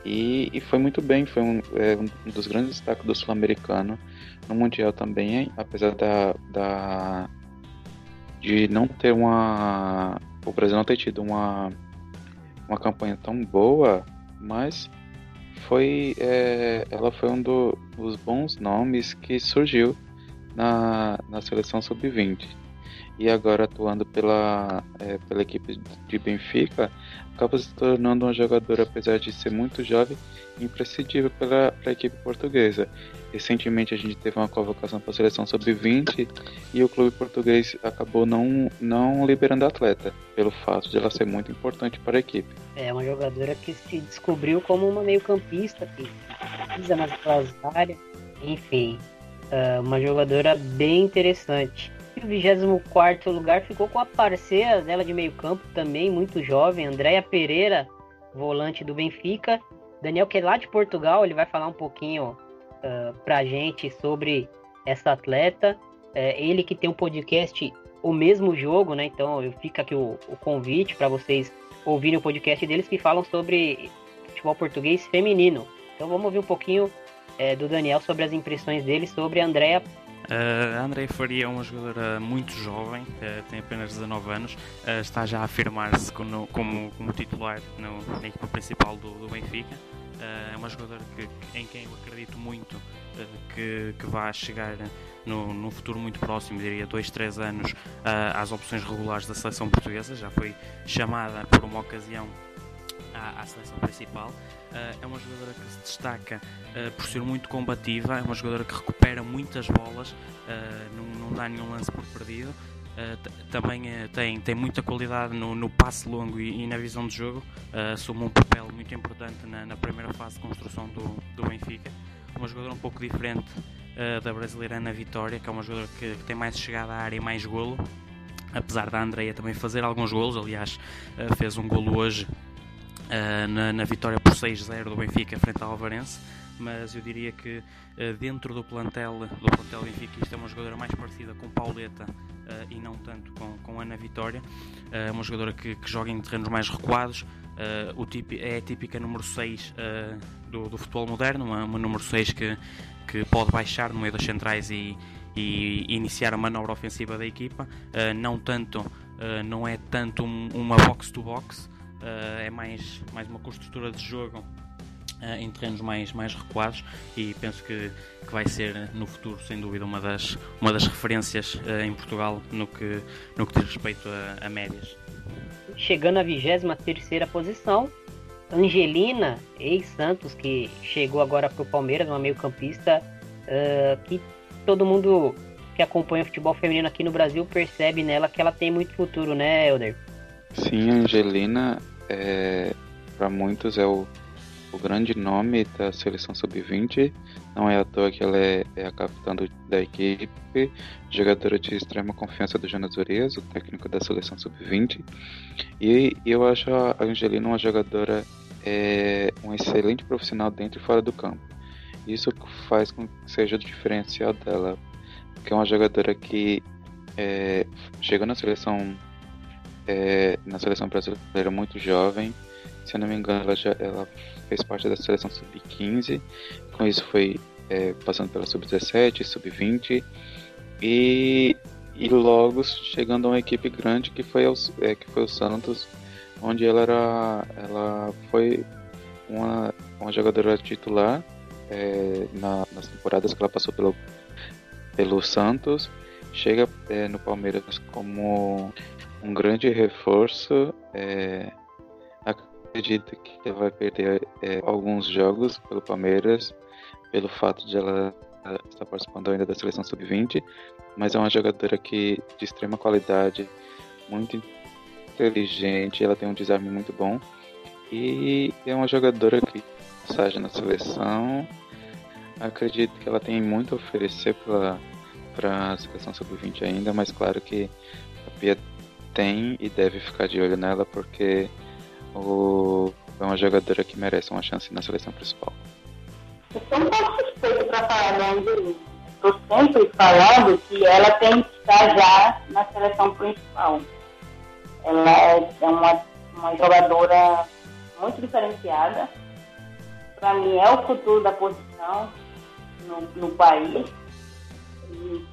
e, e foi muito bem, foi um, é, um dos grandes destaques do sul-americano no mundial também, apesar da, da de não ter uma o Brasil não ter tido uma uma campanha tão boa, mas foi é, ela foi um do, dos bons nomes que surgiu na, na seleção sub-20 e agora atuando pela, é, pela equipe de Benfica, acaba se tornando uma jogadora, apesar de ser muito jovem, imprescindível para a equipe portuguesa. Recentemente a gente teve uma convocação para a seleção sub-20 e o clube português acabou não, não liberando a atleta, pelo fato de ela ser muito importante para a equipe. É uma jogadora que se descobriu como uma meio-campista, que pisa nas áreas, enfim, é uma jogadora bem interessante. E o 24 lugar ficou com a parceira dela de meio-campo também, muito jovem, Andréia Pereira, volante do Benfica. Daniel, que lá de Portugal, ele vai falar um pouquinho uh, pra gente sobre essa atleta. É, ele que tem um podcast O Mesmo Jogo, né? Então eu fica aqui o, o convite para vocês ouvirem o podcast deles que falam sobre futebol português feminino. Então vamos ouvir um pouquinho é, do Daniel sobre as impressões dele sobre a Andrea Uh, a Andrea Faria é uma jogadora muito jovem, uh, tem apenas 19 anos, uh, está já a afirmar-se como, como, como, titular no, na equipa principal do, do Benfica. É uma jogadora que, em quem eu acredito muito que, que vai chegar no, no futuro muito próximo, diria 2, 3 anos, às opções regulares da seleção portuguesa. Já foi chamada por uma ocasião à, à seleção principal. É uma jogadora que se destaca por ser muito combativa, é uma jogadora que recupera muitas bolas, não, não, dá nenhum lance por perdido. Também tem, tem muita qualidade no, no passe longo e, e, na visão de jogo, assume um papel muito importante na, na, primeira fase de construção do, do Benfica. Uma jogadora um pouco diferente da brasileira Ana Vitória, que é uma jogadora que, que tem mais chegada à área e mais golo. Apesar da Andreia também fazer alguns golos, aliás, fez um golo hoje na, na, vitória por 6-0 do Benfica frente ao Alvarense, mas eu diria que uh, dentro do plantel do plantel Benfica é uma jogadora mais parecida com Pauleta uh, e não tanto com, com Ana Vitória, é uma jogadora que, que, joga em terrenos mais recuados, o tipo, é a típica número 6 do, do, futebol moderno, uma, uma número 6 que, que pode baixar no meio das centrais e, e iniciar a manobra ofensiva da equipa, não tanto, não é tanto um, uma box-to-box, -box, uh, é mais, mais uma construtora de jogo uh, em terrenos mais, mais recuados e penso que, que vai ser no futuro, sem dúvida, uma das, uma das referências uh, em Portugal no que, no que diz respeito a, a médias. Chegando à 23 posição, Angelina, ex-Santos, que chegou agora para o Palmeiras, uma meio-campista que todo mundo que acompanha o futebol feminino aqui no Brasil percebe nela que ela tem muito futuro, né, Elder? Sim, Angelina, é, para muitos, é o, o grande nome da seleção sub-20. Não é à toa que ela é, é a capitã do, da equipe, jogadora de extrema confiança do Jonas Urias, o técnico da seleção sub-20. E, e, eu acho a Angelina uma jogadora, é, um excelente profissional dentro e fora do campo. Isso faz com que seja o diferencial dela, porque é uma jogadora que é, chegou na seleção é, na seleção brasileira muito jovem. Se eu não me engano, ela, já, ela fez parte da seleção sub-15. Com isso foi é, passando pela sub-17, sub-20 e, e logo chegando a uma equipe grande que foi, os, é, que foi o Santos, onde ela era, ela foi uma, uma jogadora titular é, na, nas temporadas que ela passou pelo, pelo Santos. Chega é, no Palmeiras como um grande reforço. É, acredito que ela vai perder é, alguns jogos pelo Palmeiras, pelo fato de ela estar participando ainda da seleção sub-20, mas é uma jogadora que de extrema qualidade, muito inteligente, ela tem um desarme muito bom e é uma jogadora que passagem na seleção. Acredito que ela tem muito a oferecer para a seleção sub-20 ainda, mas claro que a Pia tem e deve ficar de olho nela porque o, é uma jogadora que merece uma chance na seleção principal. Eu sou um pouco suspeito para falar, né, Estou sempre falando que ela tem que estar já na seleção principal. Ela é uma, uma jogadora muito diferenciada. Para mim é o futuro da posição no, no país. E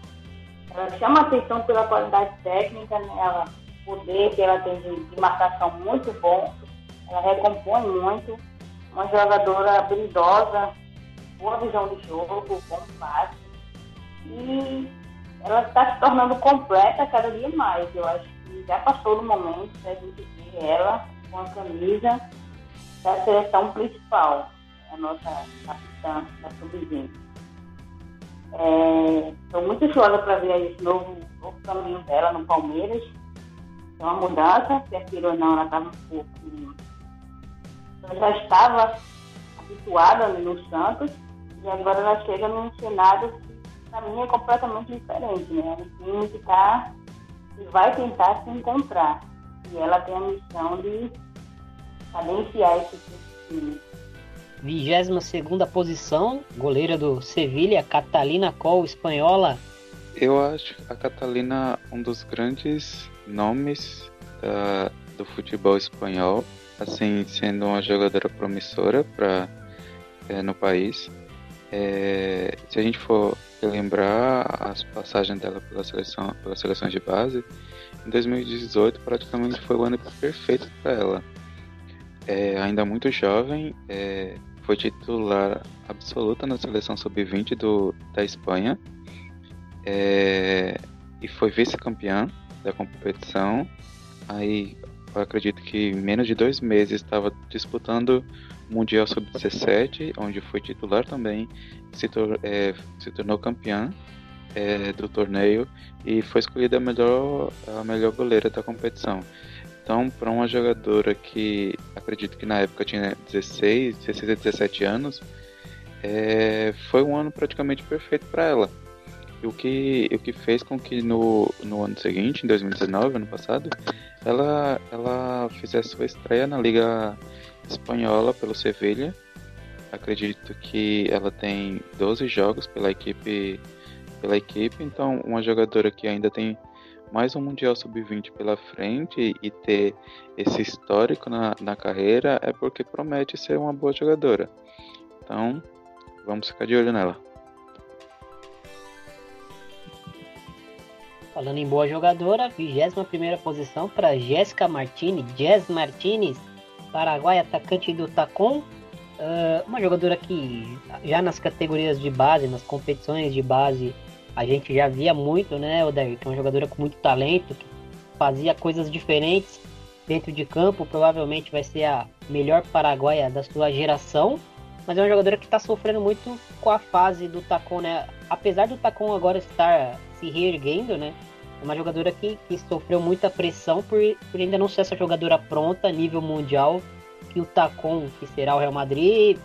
ela chama atenção pela qualidade técnica, né? o poder que ela tem de, de marcação muito bom. Ela recompõe muito. Uma jogadora habilidosa, boa visão de jogo, bom passe. E ela está se tornando completa cada dia mais. Eu acho que já passou do momento da gente ver ela com a camisa da seleção principal, a nossa capitã da sub-20. Estou é, muito ansiosa para ver esse novo, novo caminho dela no Palmeiras. É uma mudança, se aquilo ou não, ela estava um pouco. Ela já estava habituada no Santos e agora ela chega num cenário que para mim é completamente diferente, né? Um time que tá, que vai tentar se encontrar. E ela tem a missão de cadenciar esse time. 22 posição, goleira do Sevilha, Catalina Col, espanhola. Eu acho a Catalina um dos grandes nomes da, do futebol espanhol, assim, sendo uma jogadora promissora para é, no país. É, se a gente for lembrar as passagens dela pela seleção, pela seleção de base, em 2018 praticamente foi o ano perfeito para ela. É, ainda muito jovem, é, foi titular absoluta na seleção sub-20 da Espanha é, e foi vice-campeã da competição. Aí acredito que em menos de dois meses estava disputando Mundial Sub-17, onde foi titular também, se, tor é, se tornou campeã é, do torneio e foi escolhida a melhor, a melhor goleira da competição. Então, para uma jogadora que acredito que na época tinha 16, 16 a 17 anos, é, foi um ano praticamente perfeito para ela. o que, o que fez com que no, no ano seguinte, em 2019, ano passado, ela, ela fizesse sua estreia na Liga espanhola pelo Sevilha. Acredito que ela tem 12 jogos pela equipe, pela equipe, então uma jogadora que ainda tem mais um Mundial Sub-20 pela frente e ter esse histórico na, na carreira é porque promete ser uma boa jogadora. Então, vamos ficar de olho nela. Falando em boa jogadora, 21 posição para Jéssica Martini, Jess Martinez, Paraguai, atacante do Tacon. Uh, uma jogadora que já nas categorias de base, nas competições de base, a gente já via muito, né, Odair, que é uma jogadora com muito talento, que fazia coisas diferentes dentro de campo, provavelmente vai ser a melhor paraguaia da sua geração, mas é uma jogadora que está sofrendo muito com a fase do Tacon, né? Apesar do Tacon agora estar se reerguendo, né? É uma jogadora que, que sofreu muita pressão por, por ainda não ser essa jogadora pronta a nível mundial que o Tacon, que será o Real Madrid,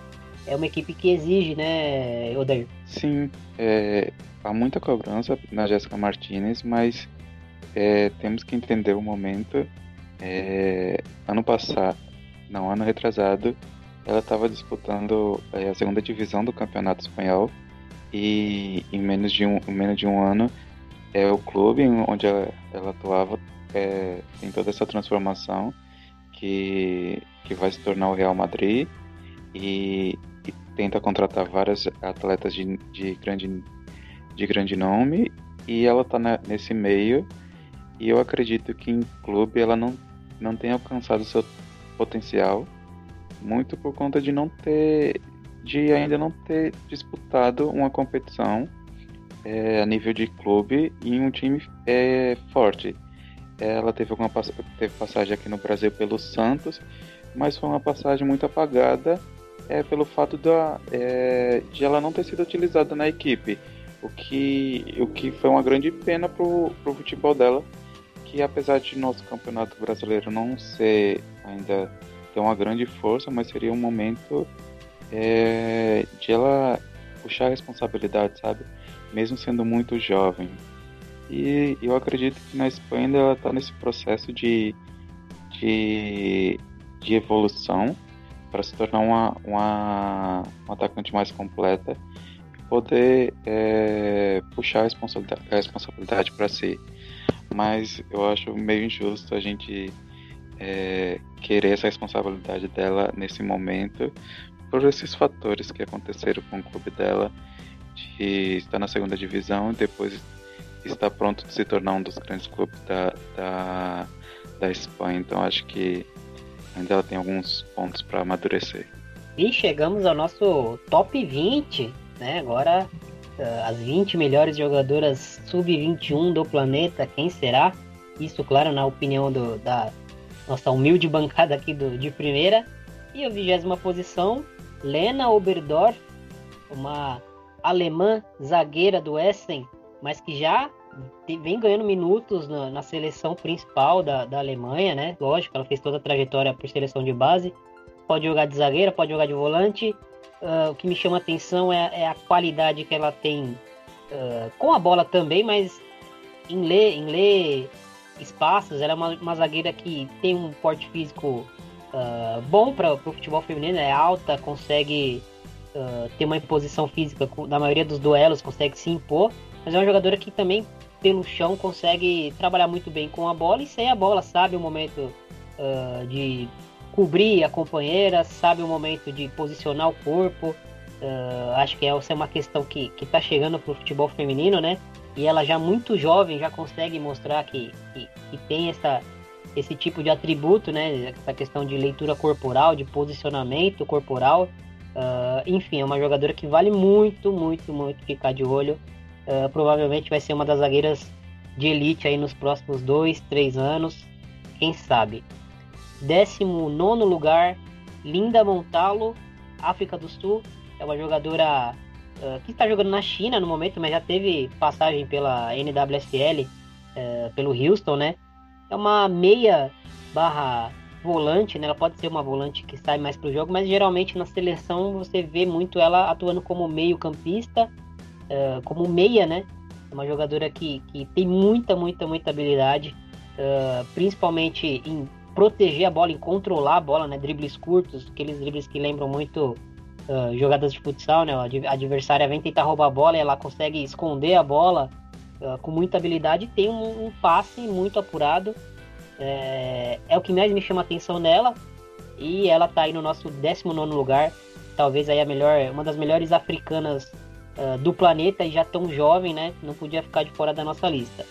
é uma equipe que exige, né, Odair? Sim, é, há muita cobrança na Jéssica Martinez, mas é, temos que entender o momento. É, ano passado, não, ano retrasado, ela estava disputando é, a segunda divisão do Campeonato Espanhol e em menos de um, menos de um ano é o clube onde ela, ela atuava é, tem toda essa transformação que, que vai se tornar o Real Madrid e, e tenta contratar várias atletas de, de grande de grande nome e ela está nesse meio e eu acredito que em clube ela não, não tem alcançado seu potencial muito por conta de não ter de ainda não ter disputado uma competição é, a nível de clube em um time é, forte. Ela teve alguma teve passagem aqui no Brasil pelo Santos, mas foi uma passagem muito apagada é, pelo fato da, é, de ela não ter sido utilizada na equipe o que, o que foi uma grande pena pro, pro futebol dela, que apesar de nosso campeonato brasileiro não ser ainda ter uma grande força, mas seria um momento é, de ela puxar a responsabilidade, sabe? Mesmo sendo muito jovem. E eu acredito que na Espanha ela está nesse processo de, de, de evolução para se tornar uma, uma, uma atacante mais completa e poder é, puxar a responsabilidade, a responsabilidade para si. Mas eu acho meio injusto a gente é, querer essa responsabilidade dela nesse momento por esses fatores que aconteceram com o clube dela de estar na segunda divisão e depois estar pronto de se tornar um dos grandes clubes da, da, da Espanha. Então acho que ainda ela tem alguns pontos para amadurecer. E chegamos ao nosso top 20, né? Agora uh, as 20 melhores jogadoras sub-21 do planeta, quem será? Isso, claro, na opinião do, da nossa humilde bancada aqui do, de primeira. E a vigésima posição, Lena Oberdorf, uma alemã zagueira do Essen, mas que já vem ganhando minutos na, na, seleção principal da, da Alemanha, né? Lógico, ela fez toda a trajetória por seleção de base. Pode jogar de zagueira, pode jogar de volante. Uh, o que me chama atenção é, é, a qualidade que ela tem uh, com a bola também, mas em ler, em ler espaços. Ela é uma, uma zagueira que tem um porte físico uh, bom para o futebol feminino, é alta, consegue ter uma imposição física na maioria dos duelos, consegue se impor, mas é uma jogadora que também pelo chão consegue trabalhar muito bem com a bola e sem a bola, sabe o momento uh, de cobrir a companheira, sabe o momento de posicionar o corpo. Uh, acho que essa é uma questão que está chegando para o futebol feminino, né? E ela já muito jovem já consegue mostrar que, que, que, tem essa, esse tipo de atributo, né? Essa questão de leitura corporal, de posicionamento corporal. Uh, enfim, é uma jogadora que vale muito, muito, muito ficar de olho Uh, provavelmente vai ser uma das zagueiras de elite aí nos próximos dois, três anos, quem sabe. 19 lugar, Linda Montalo, África do Sul, é uma jogadora uh, que está jogando na China no momento, mas já teve passagem pela NWSL, ah, pelo Houston, né? É uma meia barra volante, né? Ela pode ser uma volante que sai mais para o jogo, mas geralmente na seleção você vê muito ela atuando como meio campista uh, como meia, né? Uma jogadora que, que tem muita, muita, muita habilidade, uh, principalmente em proteger a bola, em controlar a bola, né? Dribles curtos, aqueles dribles que lembram muito uh, jogadas de futsal, né? A adversária vem tentar roubar a bola e ela consegue esconder a bola com muita habilidade. Tem um, um passe muito apurado. É, é, o que mais me chama atenção nela. E ela tá aí no nosso 19 lugar. Talvez aí a melhor, uma das melhores africanas uh, do planeta e já tão jovem, né? Não podia ficar de fora da nossa lista.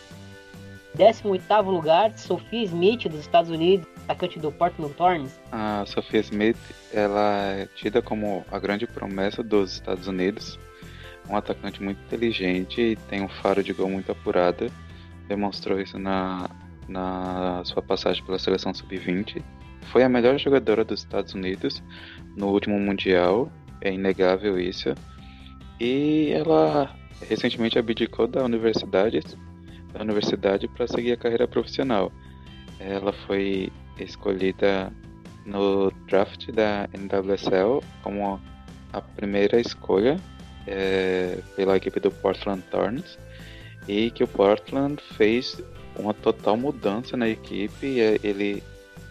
18 lugar, Sophie Smith, dos Estados Unidos, atacante do Portland Thorns. A Sophie Smith, ela é tida como a grande promessa dos Estados Unidos. Um atacante muito inteligente e tem um faro de gol muito apurado. Demonstrou isso na, na sua passagem pela seleção sub-20. Foi a melhor jogadora dos Estados Unidos no último Mundial, é inegável isso. E ela recentemente abdicou da universidade, da universidade para seguir a carreira profissional. Ela foi escolhida no draft da NWSL como a primeira escolha é, pela equipe do Portland Thorns e que o Portland fez uma total mudança na equipe. Ele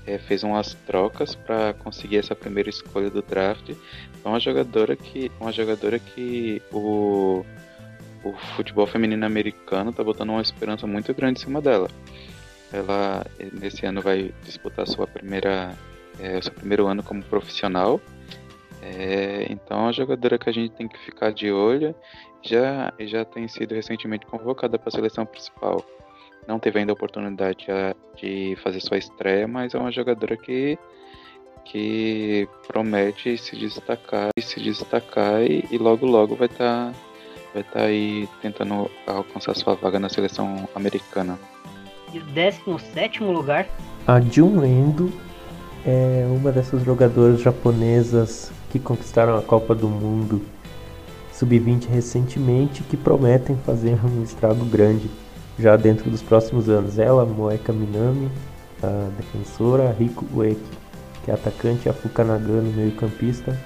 é, fez umas trocas para conseguir essa primeira escolha do draft. É uma jogadora que, uma jogadora que o, o futebol feminino americano está botando uma esperança muito grande em cima dela. Ela nesse ano vai disputar sua primeira, é, seu primeiro ano como profissional. É, então é uma jogadora que a gente tem que ficar de olho. Já já tem sido recentemente convocada para a seleção principal não teve ainda a oportunidade de fazer sua estreia, mas é uma jogadora que que promete se destacar e se destacar e, e logo logo vai estar tá, vai estar tá aí tentando alcançar sua vaga na seleção americana. E o 17 lugar? A Jun Endo é uma dessas jogadoras japonesas que conquistaram a Copa do Mundo Sub-20 recentemente que prometem fazer um estrago grande já dentro dos próximos anos. Ela, Moeka Minami, a defensora, Rico Ueki, que é atacante, a Fukanagano, meio-campista,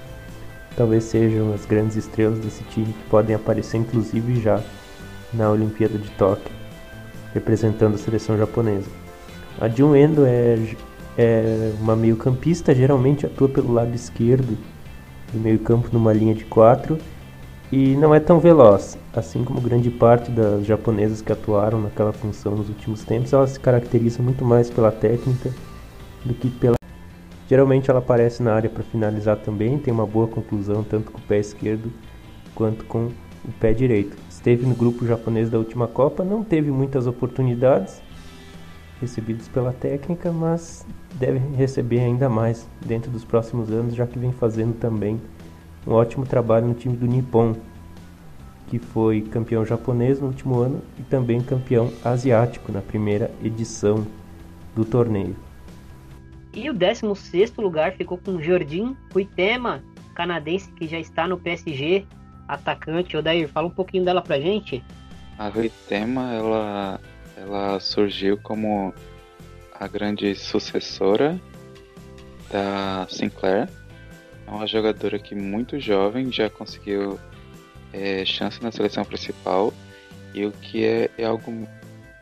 talvez sejam as grandes estrelas desse time que podem aparecer inclusive já na Olimpíada de Tóquio. representando a seleção japonesa. A Jun Endo é, é uma meio-campista, geralmente atua pelo lado esquerdo do meio-campo numa linha de quatro e não é tão veloz. Assim como grande parte das japonesas que atuaram naquela função nos últimos tempos, ela se caracteriza muito mais pela técnica do que pela. Geralmente ela aparece na área para finalizar também, tem uma boa conclusão tanto com o pé esquerdo quanto com o pé direito. Esteve no grupo japonês da última Copa, não teve muitas oportunidades recebidas pela técnica, mas deve receber ainda mais dentro dos próximos anos, já que vem fazendo também um ótimo trabalho no time do Nippon, que foi campeão japonês no último ano e também campeão asiático na primeira edição do torneio. E o 16 lugar ficou com Jordim Huitema, canadense que já está no PSG, atacante. Odair, fala um pouquinho dela pra gente. A Huitema, ela, ela surgiu como a grande sucessora da Sinclair. É uma jogadora que muito jovem já conseguiu é, chance na seleção principal e o que é, é algo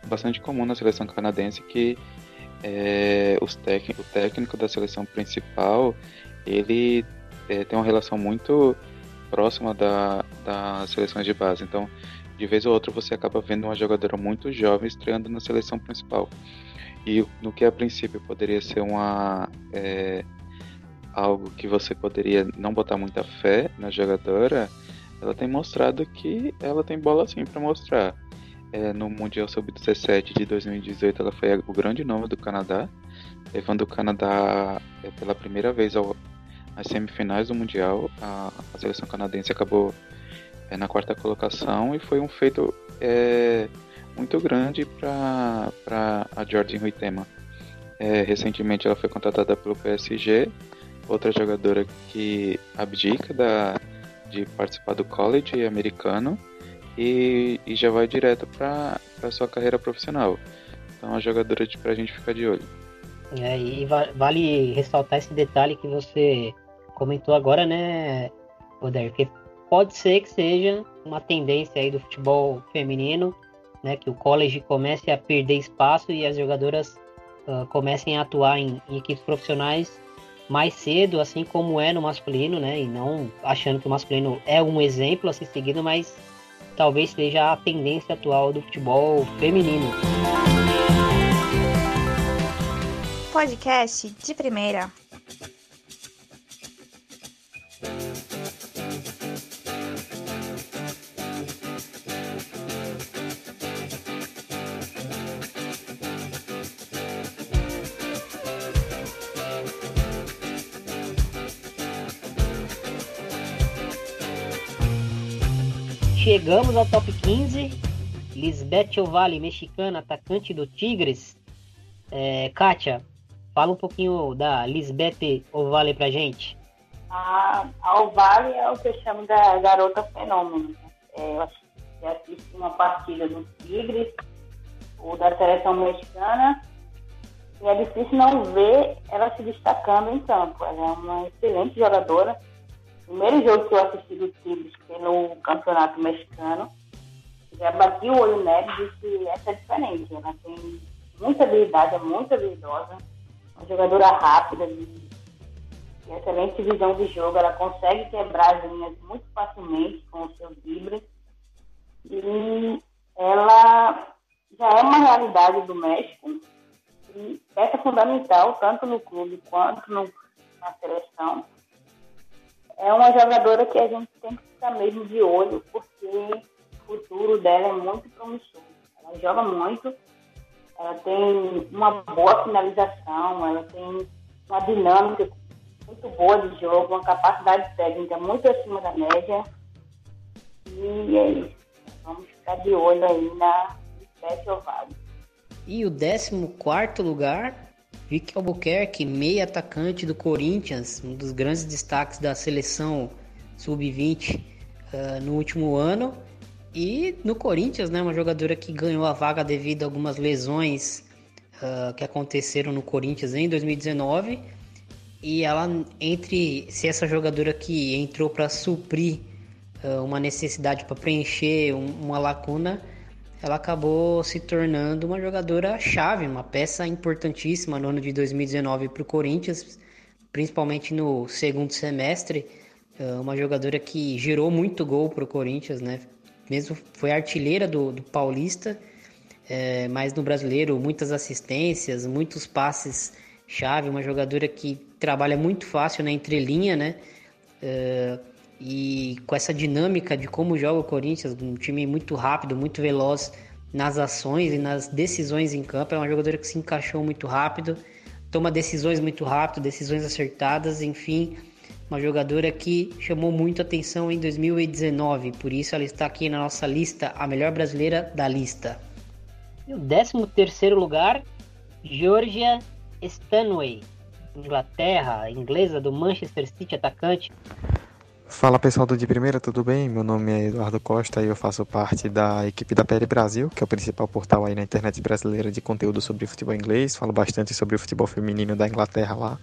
bastante comum na seleção canadense que é, os o técnico da seleção principal ele é, tem uma relação muito próxima da, das seleções de base. Então, de vez ou outra, você acaba vendo uma jogadora muito jovem estreando na seleção principal. E no que a princípio poderia ser uma é, algo que você poderia não botar muita fé na jogadora, ela tem mostrado que ela tem bola sim para mostrar. É, no Mundial Sub-17 de 2018, ela foi o grande nome do Canadá, levando o Canadá é, pela primeira vez ao, às semifinais do Mundial. A, a seleção canadense acabou é, na quarta colocação e foi um feito é, muito grande para a Jordan Huitema. É, recentemente ela foi contratada pelo PSG, outra jogadora que abdica da, de participar do college americano e, e já vai direto para a sua carreira profissional. Então é uma jogadora para a gente ficar de olho. É, e vale ressaltar esse detalhe que você comentou agora, né, Oder? Que pode ser que seja uma tendência aí do futebol feminino, né, que o college comece a perder espaço e as jogadoras uh, comecem a atuar em, em equipes profissionais mais cedo, assim como é no masculino, né? E não achando que o masculino é um exemplo a ser seguido, mas talvez seja a tendência atual do futebol feminino. Podcast de primeira. Chegamos ao top 15. Lisbeth Ovale, mexicana, atacante do Tigres. É, Kátia, fala um pouquinho da Lisbeth Ovale pra gente. A, a Ovale é o que eu chamo da garota fenômeno. Né? É, eu assisti uma partida do Tigres, ou da seleção mexicana, e é difícil não ver ela se destacando em campo. Ela é uma excelente jogadora primeiro jogo que eu assisti do Tigres pelo Campeonato Mexicano, já bati o olho nela e disse essa é diferente. Ela tem muita habilidade, é muito habilidosa, uma jogadora rápida, de, excelente visão de jogo, ela consegue quebrar as linhas muito facilmente com o seu drible. E ela já é uma realidade do México e peça fundamental tanto no clube quanto no, na seleção é uma jogadora que a gente tem que ficar mesmo de olho, porque o futuro dela é muito promissor. Ela joga muito, ela tem uma boa finalização, ela tem uma dinâmica muito boa de jogo, uma capacidade técnica muito acima da média. E é isso. Vamos ficar de olho aí na Espécie Vale. E o 14 lugar Vic Albuquerque, meio atacante do Corinthians, um dos grandes destaques da seleção sub-20 uh, ah, no último ano. E no Corinthians, né, uma jogadora que ganhou a vaga devido a algumas lesões uh, que aconteceram no Corinthians em 2019. E ela, entre se essa jogadora que entrou para suprir uh, uma necessidade para preencher um, uma lacuna, ela acabou se tornando uma jogadora chave, uma peça importantíssima no ano de 2019 para o Corinthians, principalmente no segundo semestre. É, uma jogadora que gerou muito gol para o Corinthians, né? Mesmo foi artilheira do, do Paulista, é, mas no brasileiro muitas assistências, muitos passes chave, uma jogadora que trabalha muito fácil na entrelinha, né? É, e com essa dinâmica de como joga o Corinthians, um time muito rápido, muito veloz nas ações e nas decisões em campo, é uma jogadora que se encaixou muito rápido, toma decisões muito rápido, decisões acertadas, enfim, uma jogadora que chamou muito atenção em 2019, por isso ela está aqui na nossa lista, a melhor brasileira da lista. E o 13 terceiro lugar, Georgia Stanway, Inglaterra, inglesa do Manchester City, atacante. Fala pessoal do De Primeira, tudo bem? Meu nome é Eduardo Costa e eu faço parte da equipe da PL Brasil, que é o principal portal aí na internet brasileira de conteúdo sobre futebol inglês. Falo bastante sobre o futebol feminino da Inglaterra lá.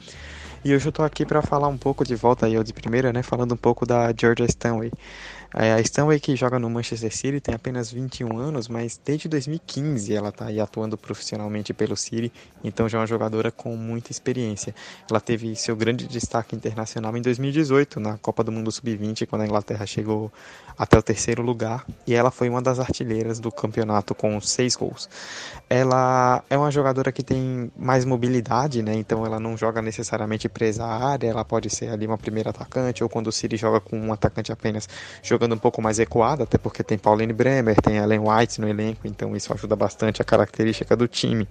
E hoje eu tô aqui para falar um pouco de volta aí ao de primeira, né? Falando um pouco da Georgia Stanley. É, a Stanley que joga no Manchester City tem apenas 21 anos, mas desde 2015 ela está aí atuando profissionalmente pelo City, então já é uma jogadora com muita experiência. Ela teve seu grande destaque internacional em 2018 na Copa do Mundo Sub-20, quando a Inglaterra chegou até o terceiro lugar, e ela foi uma das artilheiras do campeonato com seis gols. Ela é uma jogadora que tem mais mobilidade, né? Então ela não joga necessariamente presa à área, ela pode ser ali uma primeira atacante ou quando o City joga com um atacante apenas jogando um pouco mais recuado, até porque tem Pauline Bremer, tem Ellen White no elenco, então isso ajuda bastante a característica do time.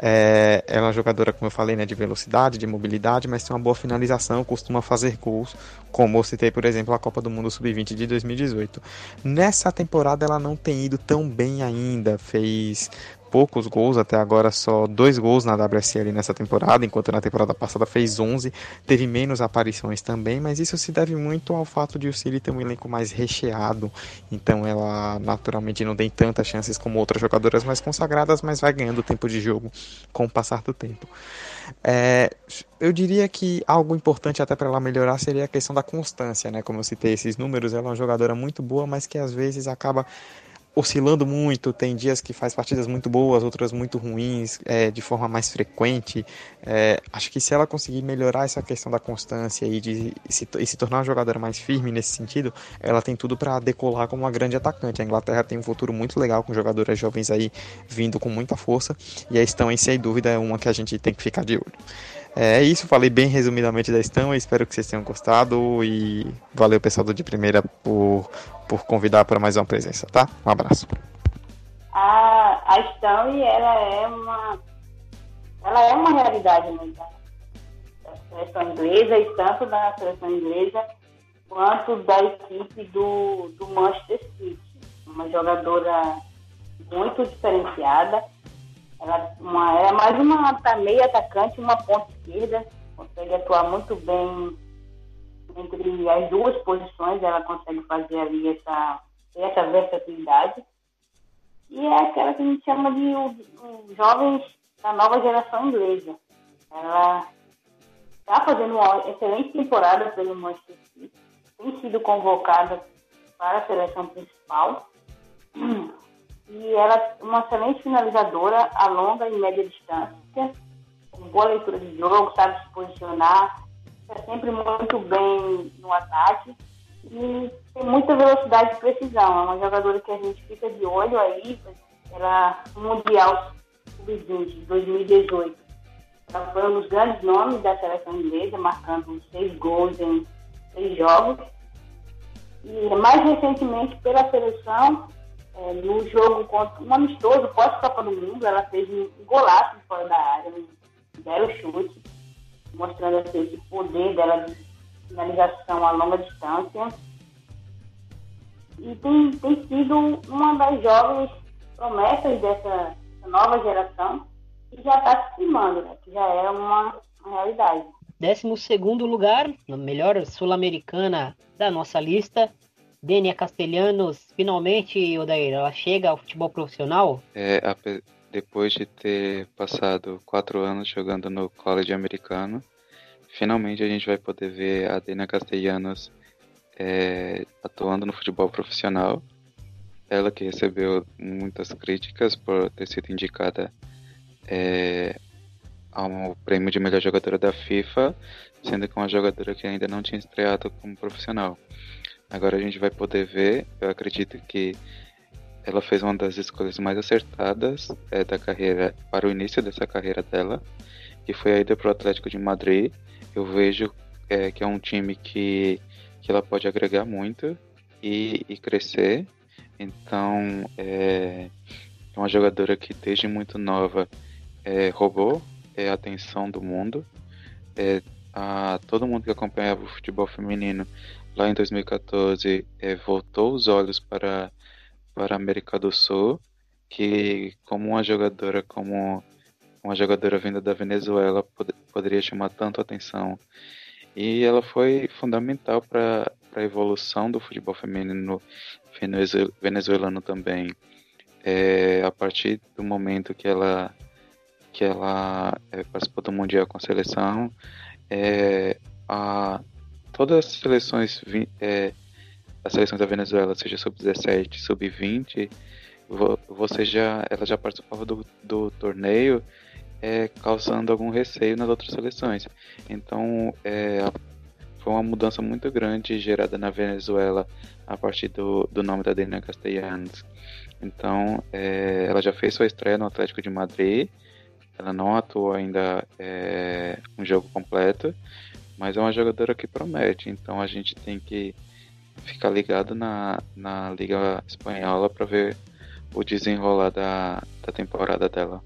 É, ela é uma jogadora, como eu falei, né, de velocidade, de mobilidade, mas tem uma boa finalização, costuma fazer gols, como eu citei, por exemplo, a Copa do Mundo Sub-20 de 2018. Nessa temporada ela não tem ido tão bem ainda, fez poucos gols, até agora só dois gols na WSL nessa temporada, enquanto na temporada passada fez 11, teve menos aparições também, mas isso se deve muito ao fato de o City ter um elenco mais recheado, então ela naturalmente não tem tantas chances como outras jogadoras mais consagradas, mas vai ganhando tempo de jogo com o passar do tempo. É, eu diria que algo importante até para ela melhorar seria a questão da constância, né? Como eu citei esses números, ela é uma jogadora muito boa, mas que às vezes acaba oscilando muito, tem dias que faz partidas muito boas, outras muito ruins, é, de forma mais frequente. É, acho que se ela conseguir melhorar essa questão da constância e de se, e se tornar uma jogadora mais firme nesse sentido, ela tem tudo para decolar como uma grande atacante. A Inglaterra tem um futuro muito legal com jogadoras jovens aí vindo com muita força e a Estão, sem dúvida, é uma que a gente tem que ficar de olho. É, isso, falei bem resumidamente da Estão, espero que vocês tenham gostado e valeu pessoal do de primeira por por convidar para mais uma presença, tá? Um abraço. A, a Stanley, ela é uma ela é uma realidade né, da, seleção inglesa e tanto da seleção inglesa quanto da equipe do, do Manchester City. Uma jogadora muito diferenciada. Ela, uma, ela é mais uma meia atacante, uma ponta esquerda, consegue atuar muito bem entre as duas posições, ela consegue fazer ali essa, essa versatilidade. E é aquela que a gente chama de os jovens da nova geração inglesa. Ela está fazendo uma excelente temporada pelo Manchester City, tem sido convocada para a seleção principal. E ela é uma excelente finalizadora a longa e média distância, com boa leitura de jogo, sabe se posicionar, é sempre muito bem no ataque e tem muita velocidade e precisão. É uma jogadora que a gente fica de olho aí, ela Mundial Sub-20 2018. Ela foi um dos grandes nomes da seleção inglesa, marcando seis gols em seis jogos. E mais recentemente pela seleção, é, no jogo contra um amistoso pós-Copa do Mundo, ela fez um golaço fora da área, um belo chute mostrando assim, esse poder dela de finalização a longa distância. E tem, tem sido uma das jovens promessas dessa, nova geração que já está se firmando, né? que já é uma, uma realidade. 12 lugar, melhor sul-americana da nossa lista, Denia Castelhanos, finalmente, Odair, ela chega ao futebol profissional? É, a, depois de ter passado quatro anos jogando no college americano, finalmente a gente vai poder ver a Dena Castellanos é, atuando no futebol profissional. ela que recebeu muitas críticas por ter sido indicada é, ao prêmio de melhor jogadora da FIFA, sendo que uma jogadora que ainda não tinha estreado como profissional. Agora a gente vai poder ver, eu acredito que ela fez uma das escolhas mais acertadas é, da carreira para o início dessa carreira dela, que foi a ida para o Atlético de Madrid. Eu vejo é, que é um time que, que ela pode agregar muito e, e crescer. Então, é, é uma jogadora que desde muito nova é, roubou é, a atenção do mundo. É, a, todo mundo que acompanhava o futebol feminino lá em 2014 é, voltou os olhos para, para a América do Sul, que como uma jogadora como uma jogadora vinda da Venezuela pod poderia chamar tanto atenção. E ela foi fundamental para a evolução do futebol feminino venezuelano também. É, a partir do momento que ela que ela é, participou do mundial com a seleção, é, a, todas as seleções é, as seleções da Venezuela, seja sub-17, sub-20, você já ela já participava do, do torneio é, causando algum receio nas outras seleções. Então, é, foi uma mudança muito grande gerada na Venezuela a partir do, do nome da Dena Castellanos. Então, é, ela já fez sua estreia no Atlético de Madrid. Ela não atuou ainda é, um jogo completo, mas é uma jogadora que promete. Então, a gente tem que ficar ligado na, na Liga Espanhola para ver o desenrolar da, da temporada dela.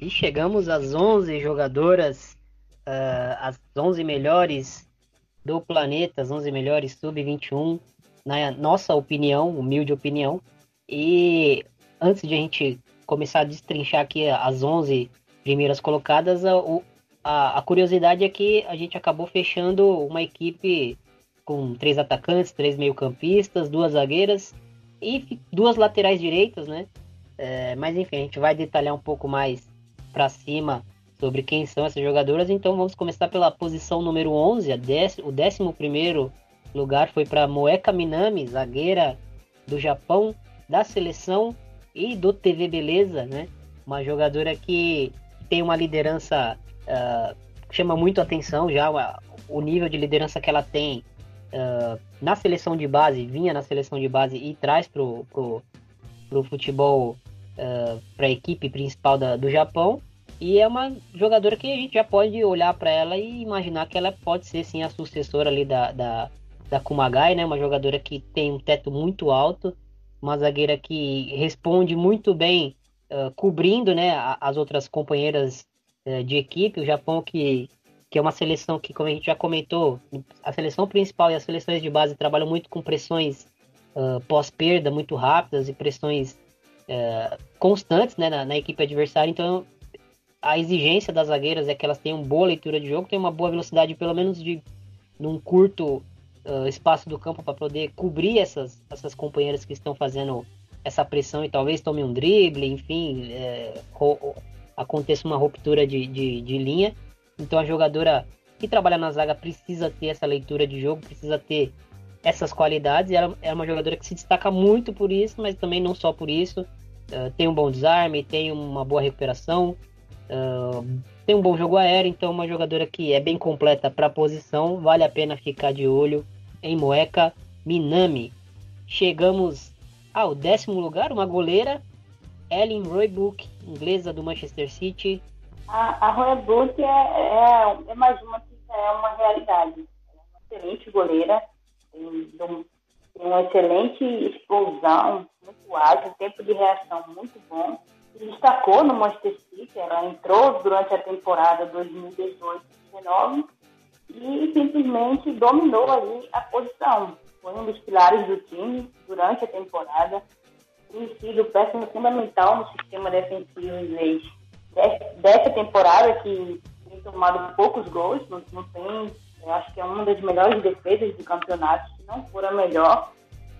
E chegamos às 11 jogadoras, uh, as 11 melhores do planeta, as 11 melhores sub-21, na nossa opinião, humilde opinião. E antes de a gente começar a destrinchar aqui as 11 primeiras colocadas, a, a, a curiosidade é que a gente acabou fechando uma equipe com três atacantes, três meio-campistas, duas zagueiras e duas laterais direitas, né? É, mas enfim, a gente vai detalhar um pouco mais para cima sobre quem são essas jogadoras. Então vamos começar pela posição número 11, a dec, o 11 lugar foi para Moeka Minami, zagueira do Japão, da seleção e do TV Beleza, né? Uma jogadora que tem uma liderança uh, chama muito atenção já o nível de liderança que ela tem uh, na seleção de base, vinha na seleção de base e traz pro, pro, pro futebol uh, ah, para a equipe principal da, do Japão. E é uma jogadora que a gente já pode olhar para ela e imaginar que ela pode ser sim a sucessora ali da, da, da Kumagai, né? Uma jogadora que tem um teto muito alto, uma zagueira que responde muito bem, uh, cobrindo né, as outras companheiras uh, de equipe. O Japão que, que é uma seleção que, como a gente já comentou, a seleção principal e as seleções de base trabalham muito com pressões uh, pós-perda muito rápidas e pressões é, constantes né, na, na, equipe adversária, então a exigência das zagueiras é que elas tenham boa leitura de jogo, tenham uma boa velocidade, pelo menos de num curto uh, espaço do campo para poder cobrir essas, essas companheiras que estão fazendo essa pressão e talvez tome um drible, enfim, é, aconteça uma ruptura de, de, de linha. Então a jogadora que trabalha na zaga precisa ter essa leitura de jogo, precisa ter essas qualidades. Ela é uma jogadora que se destaca muito por isso, mas também não só por isso. Uh, tem um bom desarme, tem uma boa recuperação, uh, tem um bom jogo aéreo, então uma jogadora que é bem completa para a posição. Vale a pena ficar de olho em Moeka Minami. Chegamos ao décimo lugar, uma goleira, Ellen Roebuck, inglesa do Manchester City. A, a Roebuck é, é, é mais uma que é uma realidade. É uma excelente goleira tem, uma excelente explosão, muito ágil, tempo de reação muito bom. Se destacou no Manchester City, ela entrou durante a temporada 2018-19 e simplesmente dominou ali a posição. Foi um dos pilares do time durante a temporada. Sido peça fundamental no sistema defensivo inglês dessa temporada, que tem tomado poucos gols, não, não tem eu acho que é uma das melhores defesas do campeonato, se não for a melhor.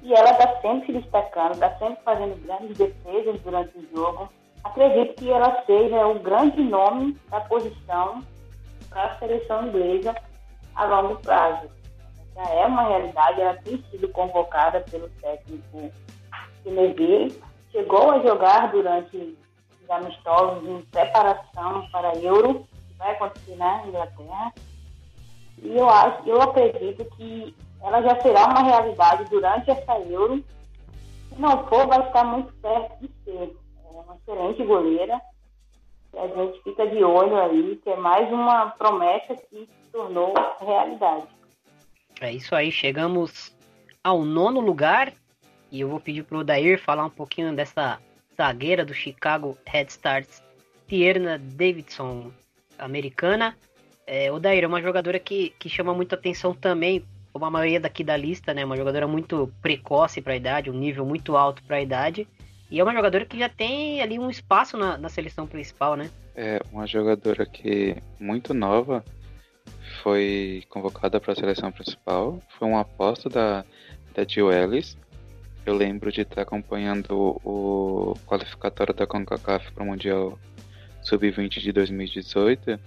E ela está sempre se destacando, está sempre fazendo grandes defesas durante o jogo. Acredito que ela seja o grande nome da posição para a seleção inglesa a longo prazo. Já é uma realidade, ela tem sido convocada pelo técnico Temerville, chegou a jogar durante os amistosos em preparação para a Euro, que vai acontecer na Inglaterra. E eu acho, eu acredito que ela já será uma realidade durante essa Euro. Se não for, vai estar muito perto de ser. É uma excelente goleira. A gente fica de olho aí, que é mais uma promessa que se tornou realidade. É isso aí, chegamos ao nono lugar e eu vou pedir pro Odair falar um pouquinho dessa zagueira do Chicago Red Stars, Tierna Davidson, americana. É, Odair é uma jogadora que, que chama muita atenção também, como a maioria daqui da lista, né? Uma jogadora muito precoce para a idade, um nível muito alto para a idade. E é uma jogadora que já tem ali um espaço na, na seleção principal, né? É uma jogadora que muito nova foi convocada para a seleção principal. Foi uma aposta da, da Jill Ellis. Eu lembro de estar acompanhando o qualificatório da CONCACAF para o Mundial Sub-20 de 2018.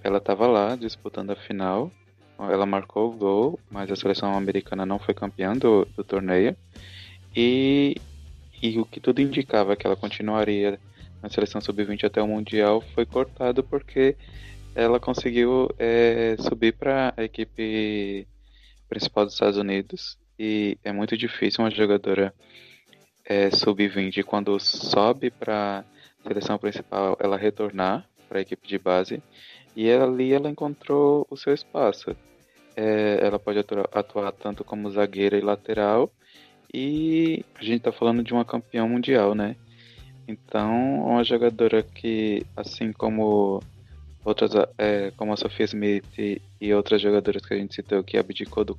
Ela estava lá disputando a final. Ela marcou o gol, mas a seleção americana não foi campeã do, do torneio. E, e o que tudo indicava que ela continuaria na seleção sub-20 até o Mundial foi cortado porque ela conseguiu é, subir para a equipe principal dos Estados Unidos e é muito difícil uma jogadora é, sub-20 quando sobe para seleção principal ela retornar para a equipe de base e ali ela encontrou o seu espaço. É, ela pode atuar, atuar, tanto como zagueira e lateral e a gente está falando de uma campeã mundial, né? Então, uma jogadora que, assim como outras, é, como a Sofia Smith e, outras jogadoras que a gente citou que abdicou do,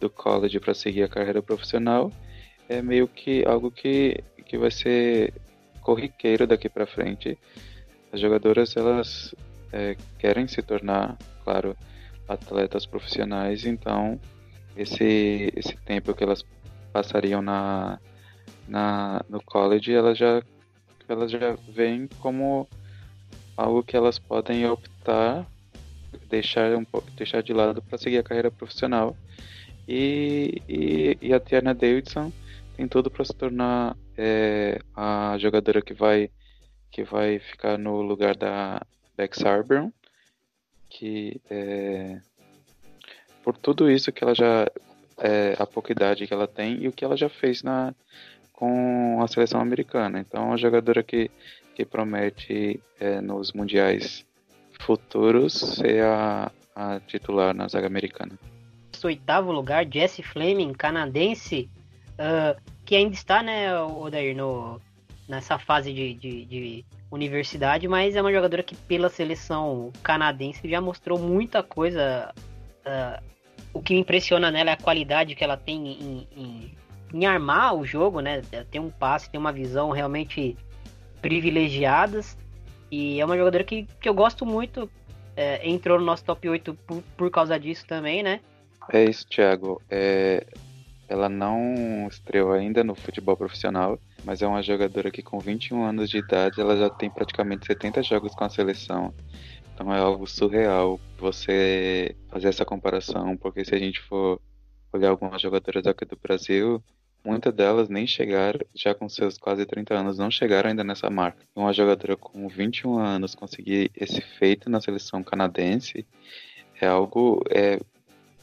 do college para seguir a carreira profissional, é meio que algo que, que vai ser corriqueiro daqui para frente. As jogadoras elas é, querem se tornar, claro, atletas profissionais, então esse, esse tempo que elas passariam na, na, no college, elas já, elas já veem como algo que elas podem optar deixar um deixar de lado para seguir a carreira profissional e, e, e a Tiana Davidson tem tudo para se tornar é, a jogadora que vai que vai ficar no lugar da Bex Arbron que é, por tudo isso que ela já é, a pouca idade que ela tem e o que ela já fez na com a seleção americana então é uma jogadora que que promete é, nos mundiais futuros ser a, a titular na zaga americana. Oitavo lugar, Jesse Fleming, canadense, uh, que ainda está, né, Odair, no, nessa fase de, de, de, universidade, mas é uma jogadora que pela seleção canadense já mostrou muita coisa. Uh, o que me impressiona nela é a qualidade que ela tem em, em, em armar o jogo, né? Tem um passe, tem uma visão realmente privilegiadas. E é uma jogadora que, que eu gosto muito. É, entrou no nosso top 8 por, por causa disso também, né? É isso, Thiago. É, ela não estreou ainda no futebol profissional, mas é uma jogadora que com 21 anos de idade ela já tem praticamente 70 jogos com a seleção. Então é algo surreal você fazer essa comparação, porque se a gente for olhar algumas jogadoras aqui do Brasil, Muitas delas nem chegaram, já com seus quase 30 anos, não chegaram ainda nessa marca. Uma jogadora com 21 anos conseguir esse feito na seleção canadense é algo é,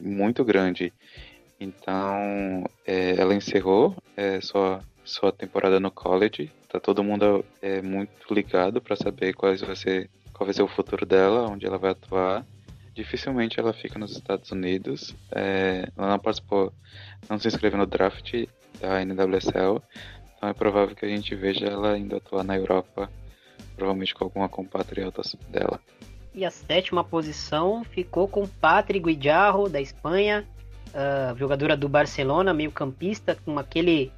muito grande. Então, é, ela encerrou é, sua, sua temporada no college. Tá todo mundo é, muito ligado para saber quais vai ser, qual vai ser o futuro dela, onde ela vai atuar. Dificilmente ela fica nos Estados Unidos. É, ela não participou, não se inscreveu no draft da NWSL. Então é provável que a gente veja ela indo atuar na Europa, provavelmente com alguma compatriota dela. E a sétima posição ficou com Patrick Guijarro, da Espanha, uh, jogadora do Barcelona, meio campista, com aquele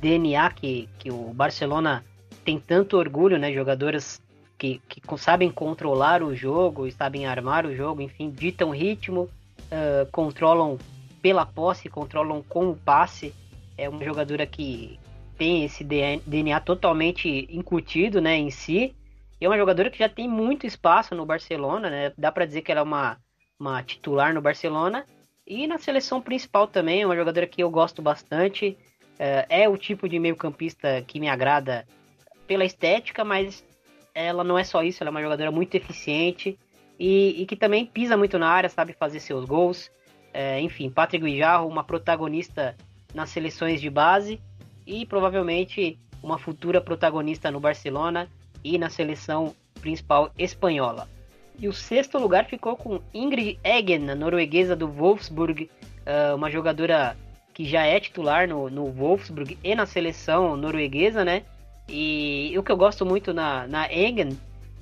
DNA que, que o Barcelona tem tanto orgulho, né? Jogadoras que, que sabem controlar o jogo sabem armar o jogo, enfim, ditam ritmo, uh, controlam pela posse, controlam com o passe é uma jogadora que tem esse DNA totalmente incutido, né, em si. E é uma jogadora que já tem muito espaço no Barcelona, né? Dá para dizer que ela é uma, uma titular no Barcelona. E na seleção principal também, é uma jogadora que eu gosto bastante. é, é o tipo de meio-campista que me agrada pela estética, mas ela não é só isso, ela é uma jogadora muito eficiente e, e que também pisa muito na área, sabe fazer seus gols. É, enfim, Patrick Guijarro, uma protagonista nas seleções de base e provavelmente uma futura protagonista no Barcelona e na seleção principal espanhola. E o sexto lugar ficou com Ingrid Eggen, a norueguesa do Wolfsburg, uh, uma jogadora que já é titular no, no Wolfsburg e na seleção norueguesa, né? E o que eu gosto muito na, na Eggen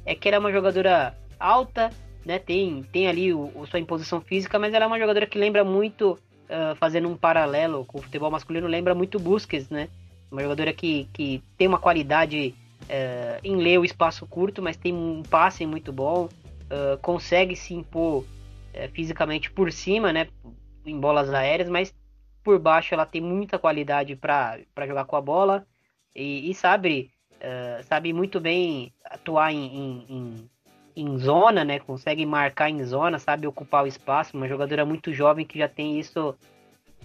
é que ela é uma jogadora alta, né? Tem, tem ali o, o, sua imposição física, mas ela é uma jogadora que lembra muito, uh, fazendo um paralelo com o futebol masculino, lembra muito Busquets, né? Uma jogadora que, que tem uma qualidade uh, em ler o espaço curto, mas tem um passe muito bom, uh, consegue se impor fisicamente por cima, né? Em bolas aéreas, mas por baixo ela tem muita qualidade para jogar com a bola e, e sabe, sabe muito bem atuar em, em, em em zona, né? Consegue marcar em zona, sabe ocupar o espaço. Uma jogadora muito jovem que já tem isso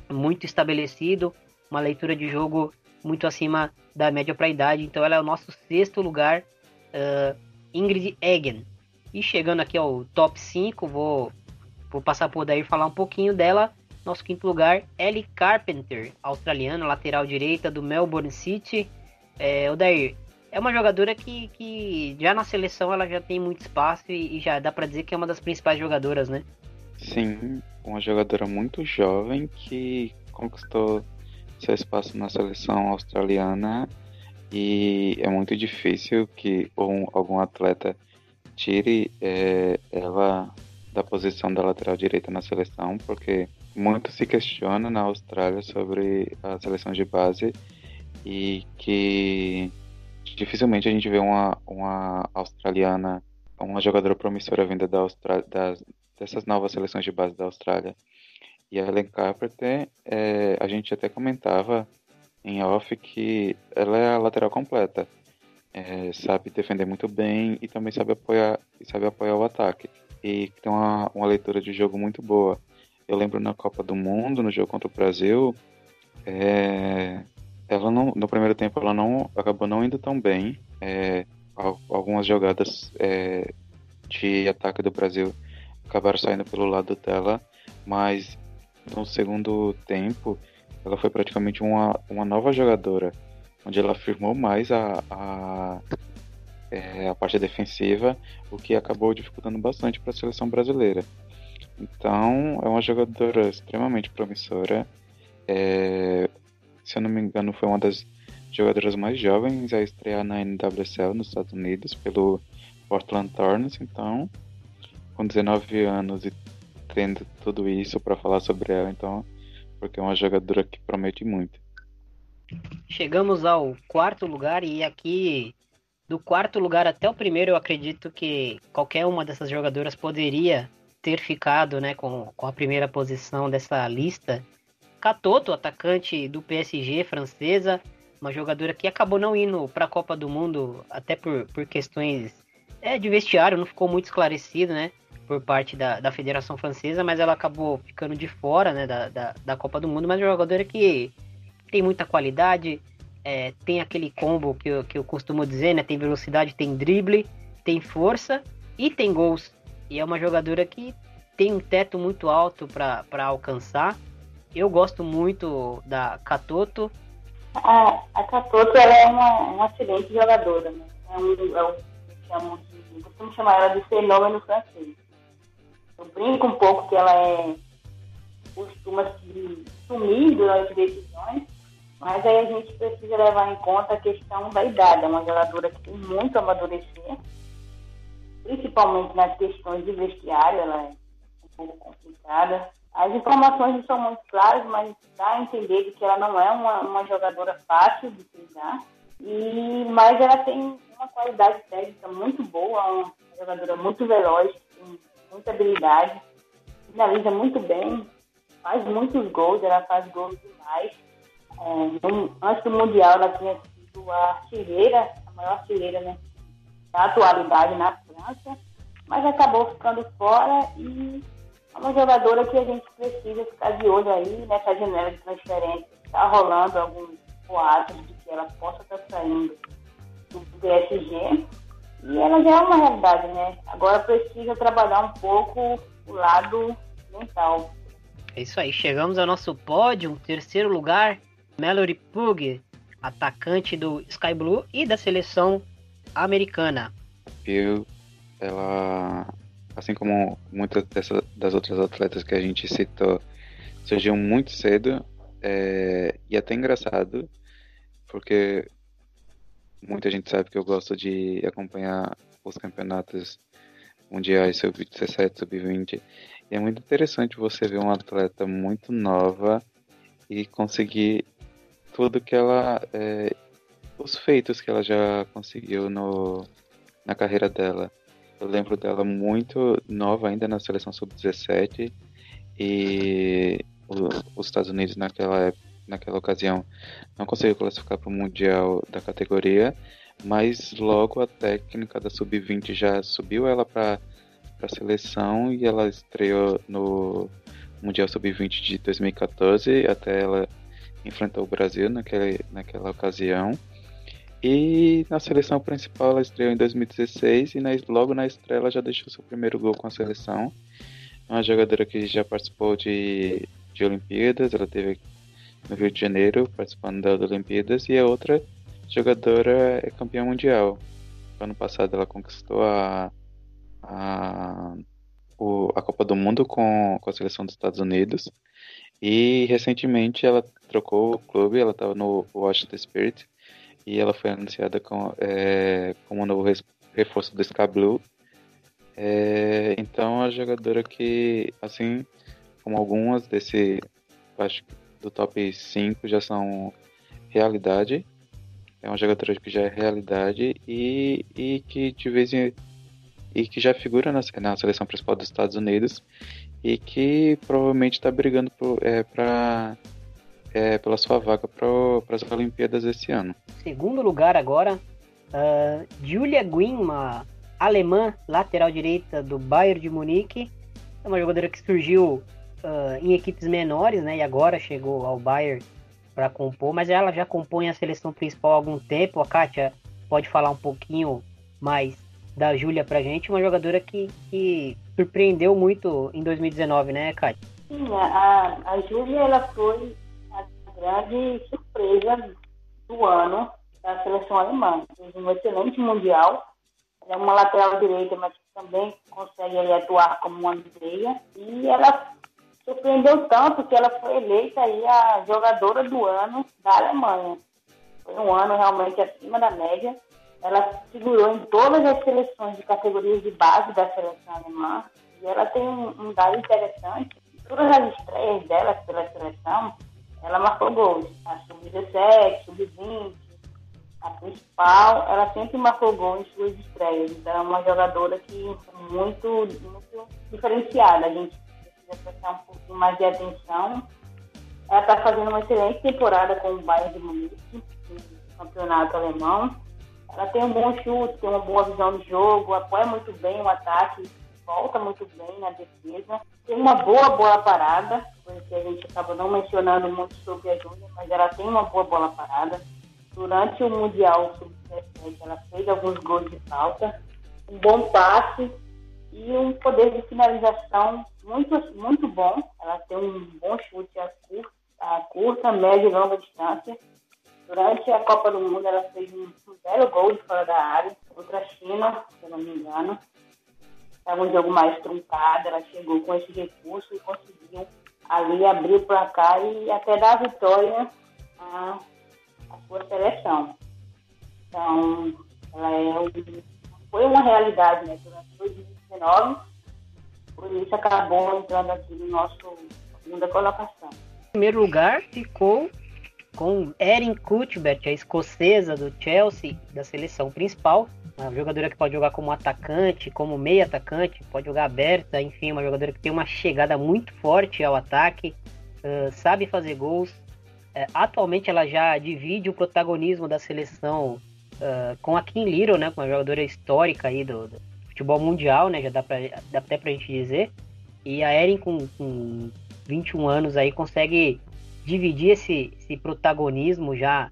muito estabelecido, uma leitura de jogo muito acima da média para a idade. Então ela é o nosso sexto lugar, uh, Ingrid Eggen. E chegando aqui ao top 5, vou, vou passar por daí falar um pouquinho dela. Nosso quinto lugar, Ellie Carpenter, australiana, lateral direita do Melbourne City. É, é uma jogadora que, que já na seleção ela já tem muito espaço e, e já dá para dizer que é uma das principais jogadoras, né? Sim, uma jogadora muito jovem que conquistou seu espaço na seleção australiana e é muito difícil que um, algum atleta tire é, ela da posição da lateral direita na seleção, porque muito se questiona na Austrália sobre a seleção de base e que dificilmente a gente vê uma, uma australiana, uma jogadora promissora vinda da Austrália, das, dessas novas seleções de base da Austrália. E a Helen Carpenter, é, a gente até comentava em off que ela é a lateral completa. É, sabe defender muito bem e também sabe apoiar, sabe apoiar o ataque. E tem uma, uma leitura de jogo muito boa. Eu lembro na Copa do Mundo, no jogo contra o Brasil, é, ela não, no primeiro tempo ela não acabou não indo tão bem. É, algumas jogadas é, de ataque do Brasil acabaram saindo pelo lado dela, mas no segundo tempo ela foi praticamente uma, uma nova jogadora, onde ela afirmou mais a, a, é, a parte defensiva, o que acabou dificultando bastante para a seleção brasileira. Então é uma jogadora extremamente promissora. É, se eu não me engano, foi uma das jogadoras mais jovens a estrear na NWSL nos Estados Unidos pelo Portland Thorns. Então, com 19 anos e tendo tudo isso para falar sobre ela, então, porque é uma jogadora que promete muito. Chegamos ao quarto lugar e aqui do quarto lugar até o primeiro eu acredito que qualquer uma dessas jogadoras poderia ter ficado, né, com, com a primeira posição dessa lista Catoto, atacante do PSG francesa, uma jogadora que acabou não indo para a Copa do Mundo até por, por questões é, de vestiário, não ficou muito esclarecido, né? Por parte da, da Federação Francesa, mas ela acabou ficando de fora né, da, da, da Copa do Mundo, mas é uma jogadora que tem muita qualidade, é, tem aquele combo que eu, que eu costumo dizer, né? Tem velocidade, tem drible, tem força e tem gols. E é uma jogadora que tem um teto muito alto para alcançar. Eu gosto muito da Catoto. A, a Catoto ela é uma, uma excelente jogadora. Né? É um, é um, chamo de, costumo chamar ela de fenômeno francês. Eu brinco um pouco que ela é costuma se sumir durante decisões, mas aí a gente precisa levar em conta a questão da idade. É uma jogadora que tem muito a amadurecer, principalmente nas questões de vestiário, ela é um pouco complicada. As informações não são muito claras, mas dá a entender que ela não é uma, uma jogadora fácil de treinar. E, mas ela tem uma qualidade técnica muito boa, uma jogadora muito veloz, muita habilidade, finaliza muito bem, faz muitos gols, ela faz gols demais. É, no, antes do Mundial ela tinha sido a artilheira, a maior artilheira né, da atualidade na França, mas acabou ficando fora e é uma jogadora que a gente precisa ficar de olho aí nessa janela de transferência. Está rolando alguns boatos de que ela possa estar saindo do PSG. E ela já é uma realidade, né? Agora precisa trabalhar um pouco o lado mental. É isso aí, chegamos ao nosso pódio, terceiro lugar, Mallory Pug, atacante do Sky Blue e da seleção americana. Eu, ela, assim como muitas dessas, das outras atletas que a gente citou, surgiu muito cedo é, e é até engraçado, porque muita gente sabe que eu gosto de acompanhar os campeonatos mundiais sub-17, sub-20, e é muito interessante você ver uma atleta muito nova e conseguir tudo que ela. É, os feitos que ela já conseguiu no, na carreira dela. Eu lembro dela muito nova ainda na seleção sub-17 e o, os Estados Unidos naquela, naquela ocasião não conseguiu classificar para o Mundial da categoria, mas logo a técnica da sub-20 já subiu ela para a seleção e ela estreou no Mundial Sub-20 de 2014 até ela enfrentou o Brasil naquele, naquela ocasião. E na seleção principal ela estreou em 2016 e na, logo na estreia ela já deixou seu primeiro gol com a seleção. É uma jogadora que já participou de, de Olimpíadas, ela teve no Rio de Janeiro participando das Olimpíadas e a outra jogadora é campeã mundial. Ano passado ela conquistou a, a, o, a Copa do Mundo com, com a seleção dos Estados Unidos e recentemente ela trocou o clube, ela estava no Washington Spirit e ela foi anunciada com, é, como novo reforço do Sky Blue. É, então a jogadora que, assim como algumas desse, acho do top 5 já são realidade. É uma jogadora que já é realidade e, e que de vez em e que já figura na, na seleção principal dos Estados Unidos e que provavelmente está brigando por, é, pra, é, pela sua vaga para as Olimpíadas esse ano. Segundo lugar agora, uh, Julia Guin, uma alemã lateral direita do Bayern de Munique. É uma jogadora que surgiu uh, em equipes menores, né? E agora chegou ao Bayern para compor, mas ela já compõe a seleção principal há algum tempo. A Kátia pode falar um pouquinho mais da Júlia pra gente, uma jogadora que, que surpreendeu muito em 2019, né, Kátia? Sim, a, a Júlia ela foi a grande surpresa do ano da seleção alemã. Fez um excelente mundial. Ela é uma lateral direita, mas também consegue ali, atuar como uma meia. E ela surpreendeu tanto que ela foi eleita aí a jogadora do ano da Alemanha. Foi um ano realmente acima da média. Ela figurou em todas as seleções de categorias de base da seleção alemã e ela tem um, dado interessante. Todas as estreias dela pela seleção, ela marcou gols. A sub-17, sub-20, a principal, ela sempre marcou gol em suas estreias. Então é uma jogadora que é muito, muito diferenciada. A gente precisa prestar um pouquinho mais de atenção. Ela está fazendo uma excelente temporada com o Bayern de Munique, no campeonato alemão. Ela tem um bom chute, tem uma boa visão de jogo, apoia muito bem o ataque, volta muito bem na defesa. Tem uma boa bola parada, porque a gente acaba não mencionando muito sobre a Júlia, mas ela tem uma boa bola parada. Durante o Mundial Sub-17, ela fez alguns gols de falta, um bom passe e um poder de finalização muito, muito bom. Ela tem um bom chute a curta, a curta média e longa distância. Durante a Copa do Mundo, ela fez um, um belo gol de fora da área contra a China, se eu não me engano. Estava um jogo mais truncado, ela chegou com esse recurso e conseguiu ali abrir o placar e até dar a vitória à, à sua seleção. Então, ela é, foi uma realidade né, durante 2019, por isso acabou entrando aqui no nosso segunda colocação. Em primeiro lugar ficou com Erin Cuthbert, a escocesa do Chelsea, da seleção principal, uma jogadora que pode jogar como atacante, como meio atacante, pode jogar aberta, enfim, uma jogadora que tem uma chegada muito forte ao ataque, uh, sabe fazer gols. Uh, atualmente ela já divide o protagonismo da seleção uh, com a Kim Little, né, uma jogadora histórica aí do, do, futebol mundial, né, já dá, pra, dá até pra gente dizer. E a Erin, com, com 21 anos, aí consegue dividir esse, esse protagonismo já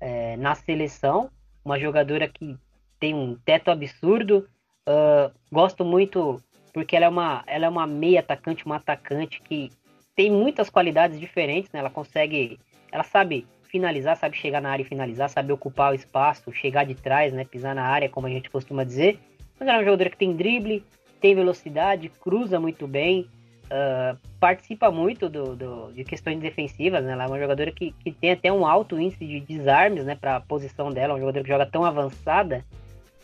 é, na seleção. Uma jogadora que tem um teto absurdo. Uh, gosto muito porque ela é, uma, ela é uma meia atacante, uma atacante que tem muitas qualidades diferentes. Né? Ela consegue. Ela sabe finalizar, sabe chegar na área e finalizar, sabe ocupar o espaço, chegar de trás, né? pisar na área, como a gente costuma dizer. Mas é uma jogadora que tem drible, tem velocidade, cruza muito bem, uh, participa muito do, do, de questões defensivas, né? Ela é uma jogadora que, que tem até um alto índice de desarmes, né? Para a posição dela, uma jogadora que joga tão avançada,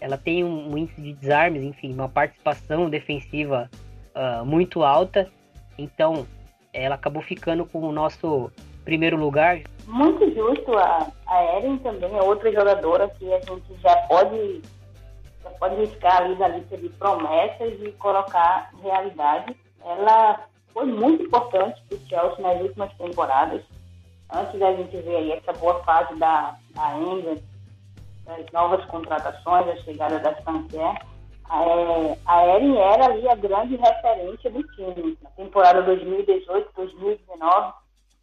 ela tem um, um índice de desarmes, enfim, uma participação defensiva uh, muito alta. Então, ela acabou ficando com o nosso primeiro lugar. Muito justo, a, a Erin também é outra jogadora que a gente já pode você pode riscar ali da lista de promessas e colocar realidade. Ela foi muito importante para o Chelsea nas últimas temporadas. Antes da gente ver aí essa boa fase da, da England, das novas contratações, a chegada da Sancler, é, a Erin era ali a grande referência do time. Na temporada 2018-2019,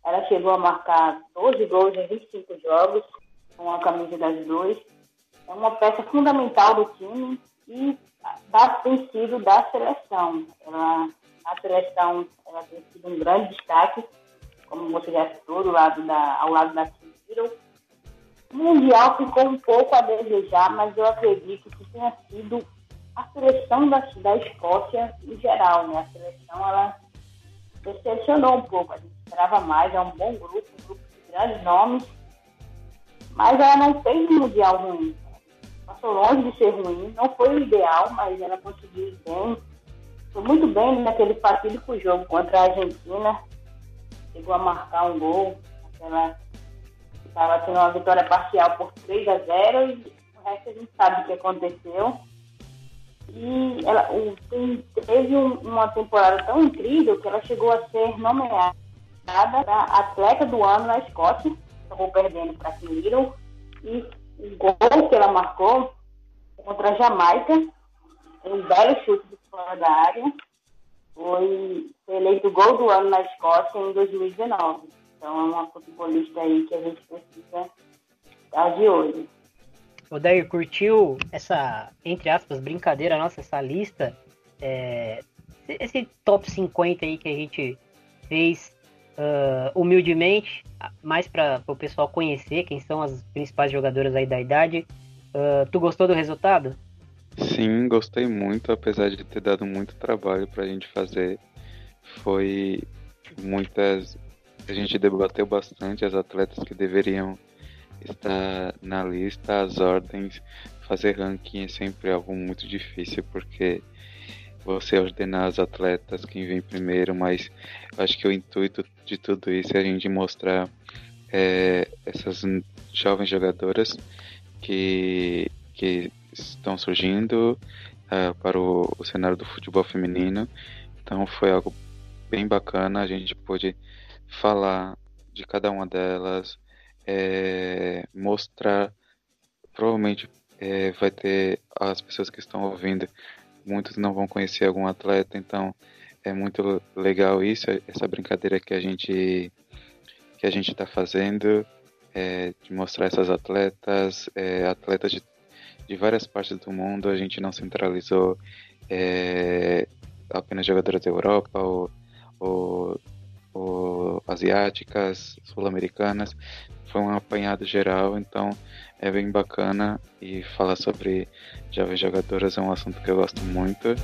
ela chegou a marcar 12 gols em 25 jogos, com a camisa das duas é uma peça fundamental do time e da, tem sido da seleção. Ela, a seleção ela tem sido um grande destaque, como você já citou, do lado da, ao lado da Team O Mundial ficou um pouco a desejar, mas eu acredito que tenha sido a seleção da, da Escócia em geral. Né? A seleção ela decepcionou um pouco, a gente esperava mais, é um bom grupo, um grupo de grandes nomes, mas ela não fez um Mundial ruim passou longe de ser ruim, não foi o ideal, mas ela conseguiu bem. Foi muito bem naquele fatídico jogo contra a Argentina. Chegou a marcar um gol. Ela estava tendo uma vitória parcial por 3 a 0 e o resto a gente sabe o que aconteceu. E ela o, tem, teve um, uma temporada tão incrível que ela chegou a ser nomeada para atleta do ano na Escócia. Acabou perdendo para Kim Little. E o gol que ela marcou contra a Jamaica, um belo chute de fora da área, foi, eleito gol do ano na Escócia em 2019. Então é uma futebolista aí que a gente precisa estar de olho. O Dair curtiu essa, entre aspas, brincadeira nossa, essa lista, é, esse top 50 aí que a gente fez uh, humildemente, mais para o pessoal conhecer quem são as principais jogadoras aí da idade. Uh, tu gostou do resultado? Sim, gostei muito, apesar de ter dado muito trabalho para a gente fazer. Foi muitas. A gente debateu bastante as atletas que deveriam estar na lista, as ordens. Fazer ranking é sempre algo muito difícil, porque você ordenar as atletas quem vem primeiro, mas acho que o intuito de tudo isso é a gente mostrar é, essas jovens jogadoras que, que estão surgindo uh, para o, o, cenário do futebol feminino. Então foi algo bem bacana, a gente pôde falar de cada uma delas, é, mostrar, provavelmente é, vai ter as pessoas que estão ouvindo muitos não vão conhecer algum atleta, então é muito legal isso, essa brincadeira que a gente que a gente está fazendo, é, de mostrar essas atletas, é, atletas de, de várias partes do mundo, a gente não centralizou é, apenas jogadoras da Europa ou, ou, ou asiáticas, sul-americanas, foi um apanhado geral, então é bem bacana e falar sobre jovens jogadoras é um assunto que eu gosto muito.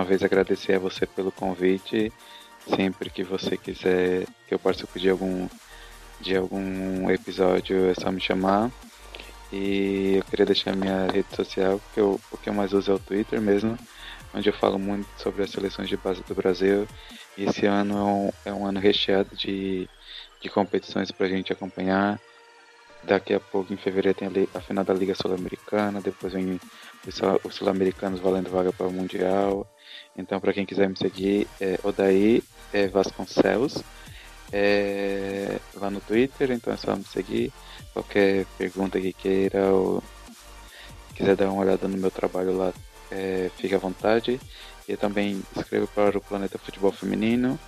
Uma vez agradecer a você pelo convite. Sempre que você quiser que eu participe de algum de algum episódio, é só me chamar. E eu queria deixar minha rede social, porque eu, o que eu mais uso é o Twitter mesmo, onde eu falo muito sobre as seleções de base do Brasil. E esse ano é um, é um ano recheado de, de competições para a gente acompanhar. Daqui a pouco, em fevereiro, tem a, a final da Liga Sul-Americana, depois vem os Sul-Americanos valendo vaga para o Mundial. Então, para quem quiser me seguir, é Odaí é Vasconcelos, é, lá no Twitter, então é só me seguir. Qualquer pergunta que queira ou quiser dar uma olhada no meu trabalho lá, é, fique à vontade. E também escrevo para o Planeta Futebol Feminino.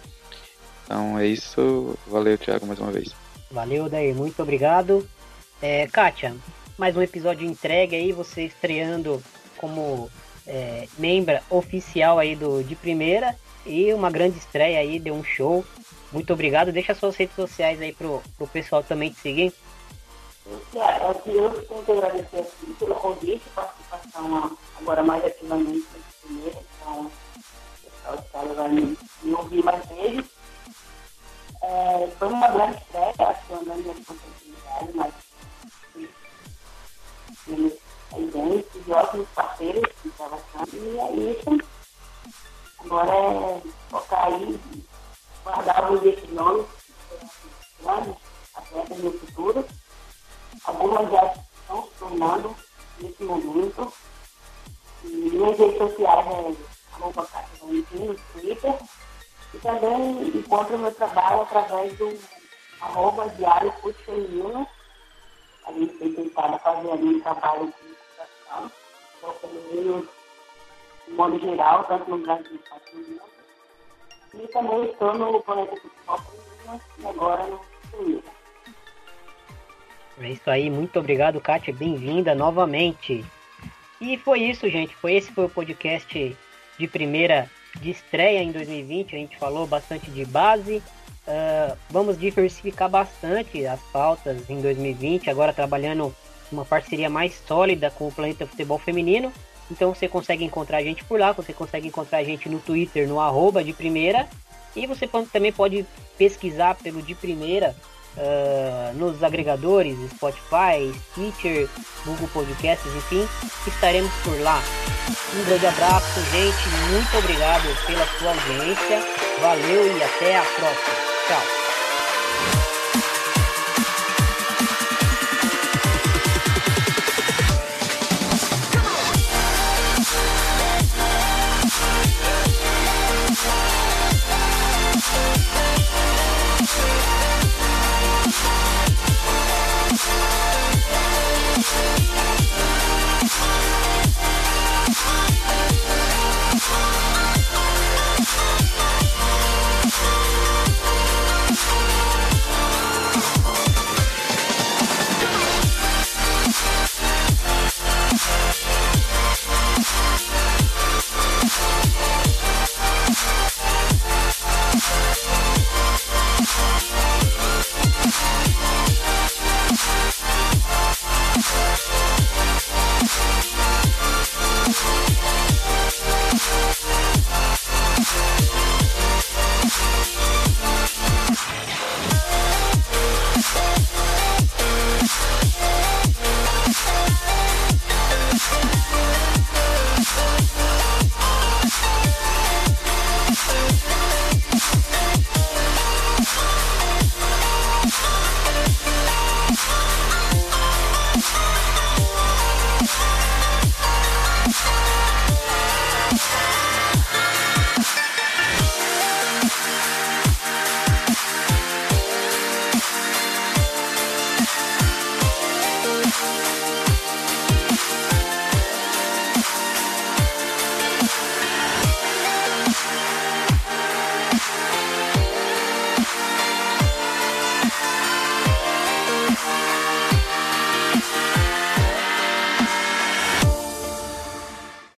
Então é isso. Valeu, Thiago, mais uma vez. Valeu, Daí. Muito obrigado. É, Kátia, mais um episódio entregue aí, você estreando como é, oficial aí do de primeira e uma grande estreia aí, deu um show. Muito obrigado. Deixa suas redes sociais aí pro, pro pessoal também te seguir. Eu tenho que agradecer aqui pelo convite, participação agora mais ativamente no primeiro, então o pessoal vai me, me ouvir mais vezes. É, foi uma grande estreia, acho que é uma grande responsabilidade, mas evidente, de ótimos parceiros de gravação, e é isso. Agora é focar aí, guardar alguns desses nomes, grandes atletas no futuro. Algumas já estão se tornando nesse momento. E minhas redes sociais é arroba no Twitter. E também encontro meu trabalho através do arroba diário feminino a gente tem tentado fazer ali um trabalho de também no Planeta Futebol agora. É isso aí, muito obrigado, Kátia, bem-vinda novamente. E foi isso, gente. Foi esse foi o podcast de primeira de estreia em 2020. A gente falou bastante de base, Uh, vamos diversificar bastante as pautas em 2020, agora trabalhando uma parceria mais sólida com o Planeta Futebol Feminino. Então você consegue encontrar a gente por lá, você consegue encontrar a gente no Twitter, no arroba de primeira. E você também pode pesquisar pelo de primeira uh, nos agregadores, Spotify, Stitcher, Google Podcasts, enfim, estaremos por lá. Um grande abraço, gente. Muito obrigado pela sua audiência. Valeu e até a próxima. Tchau.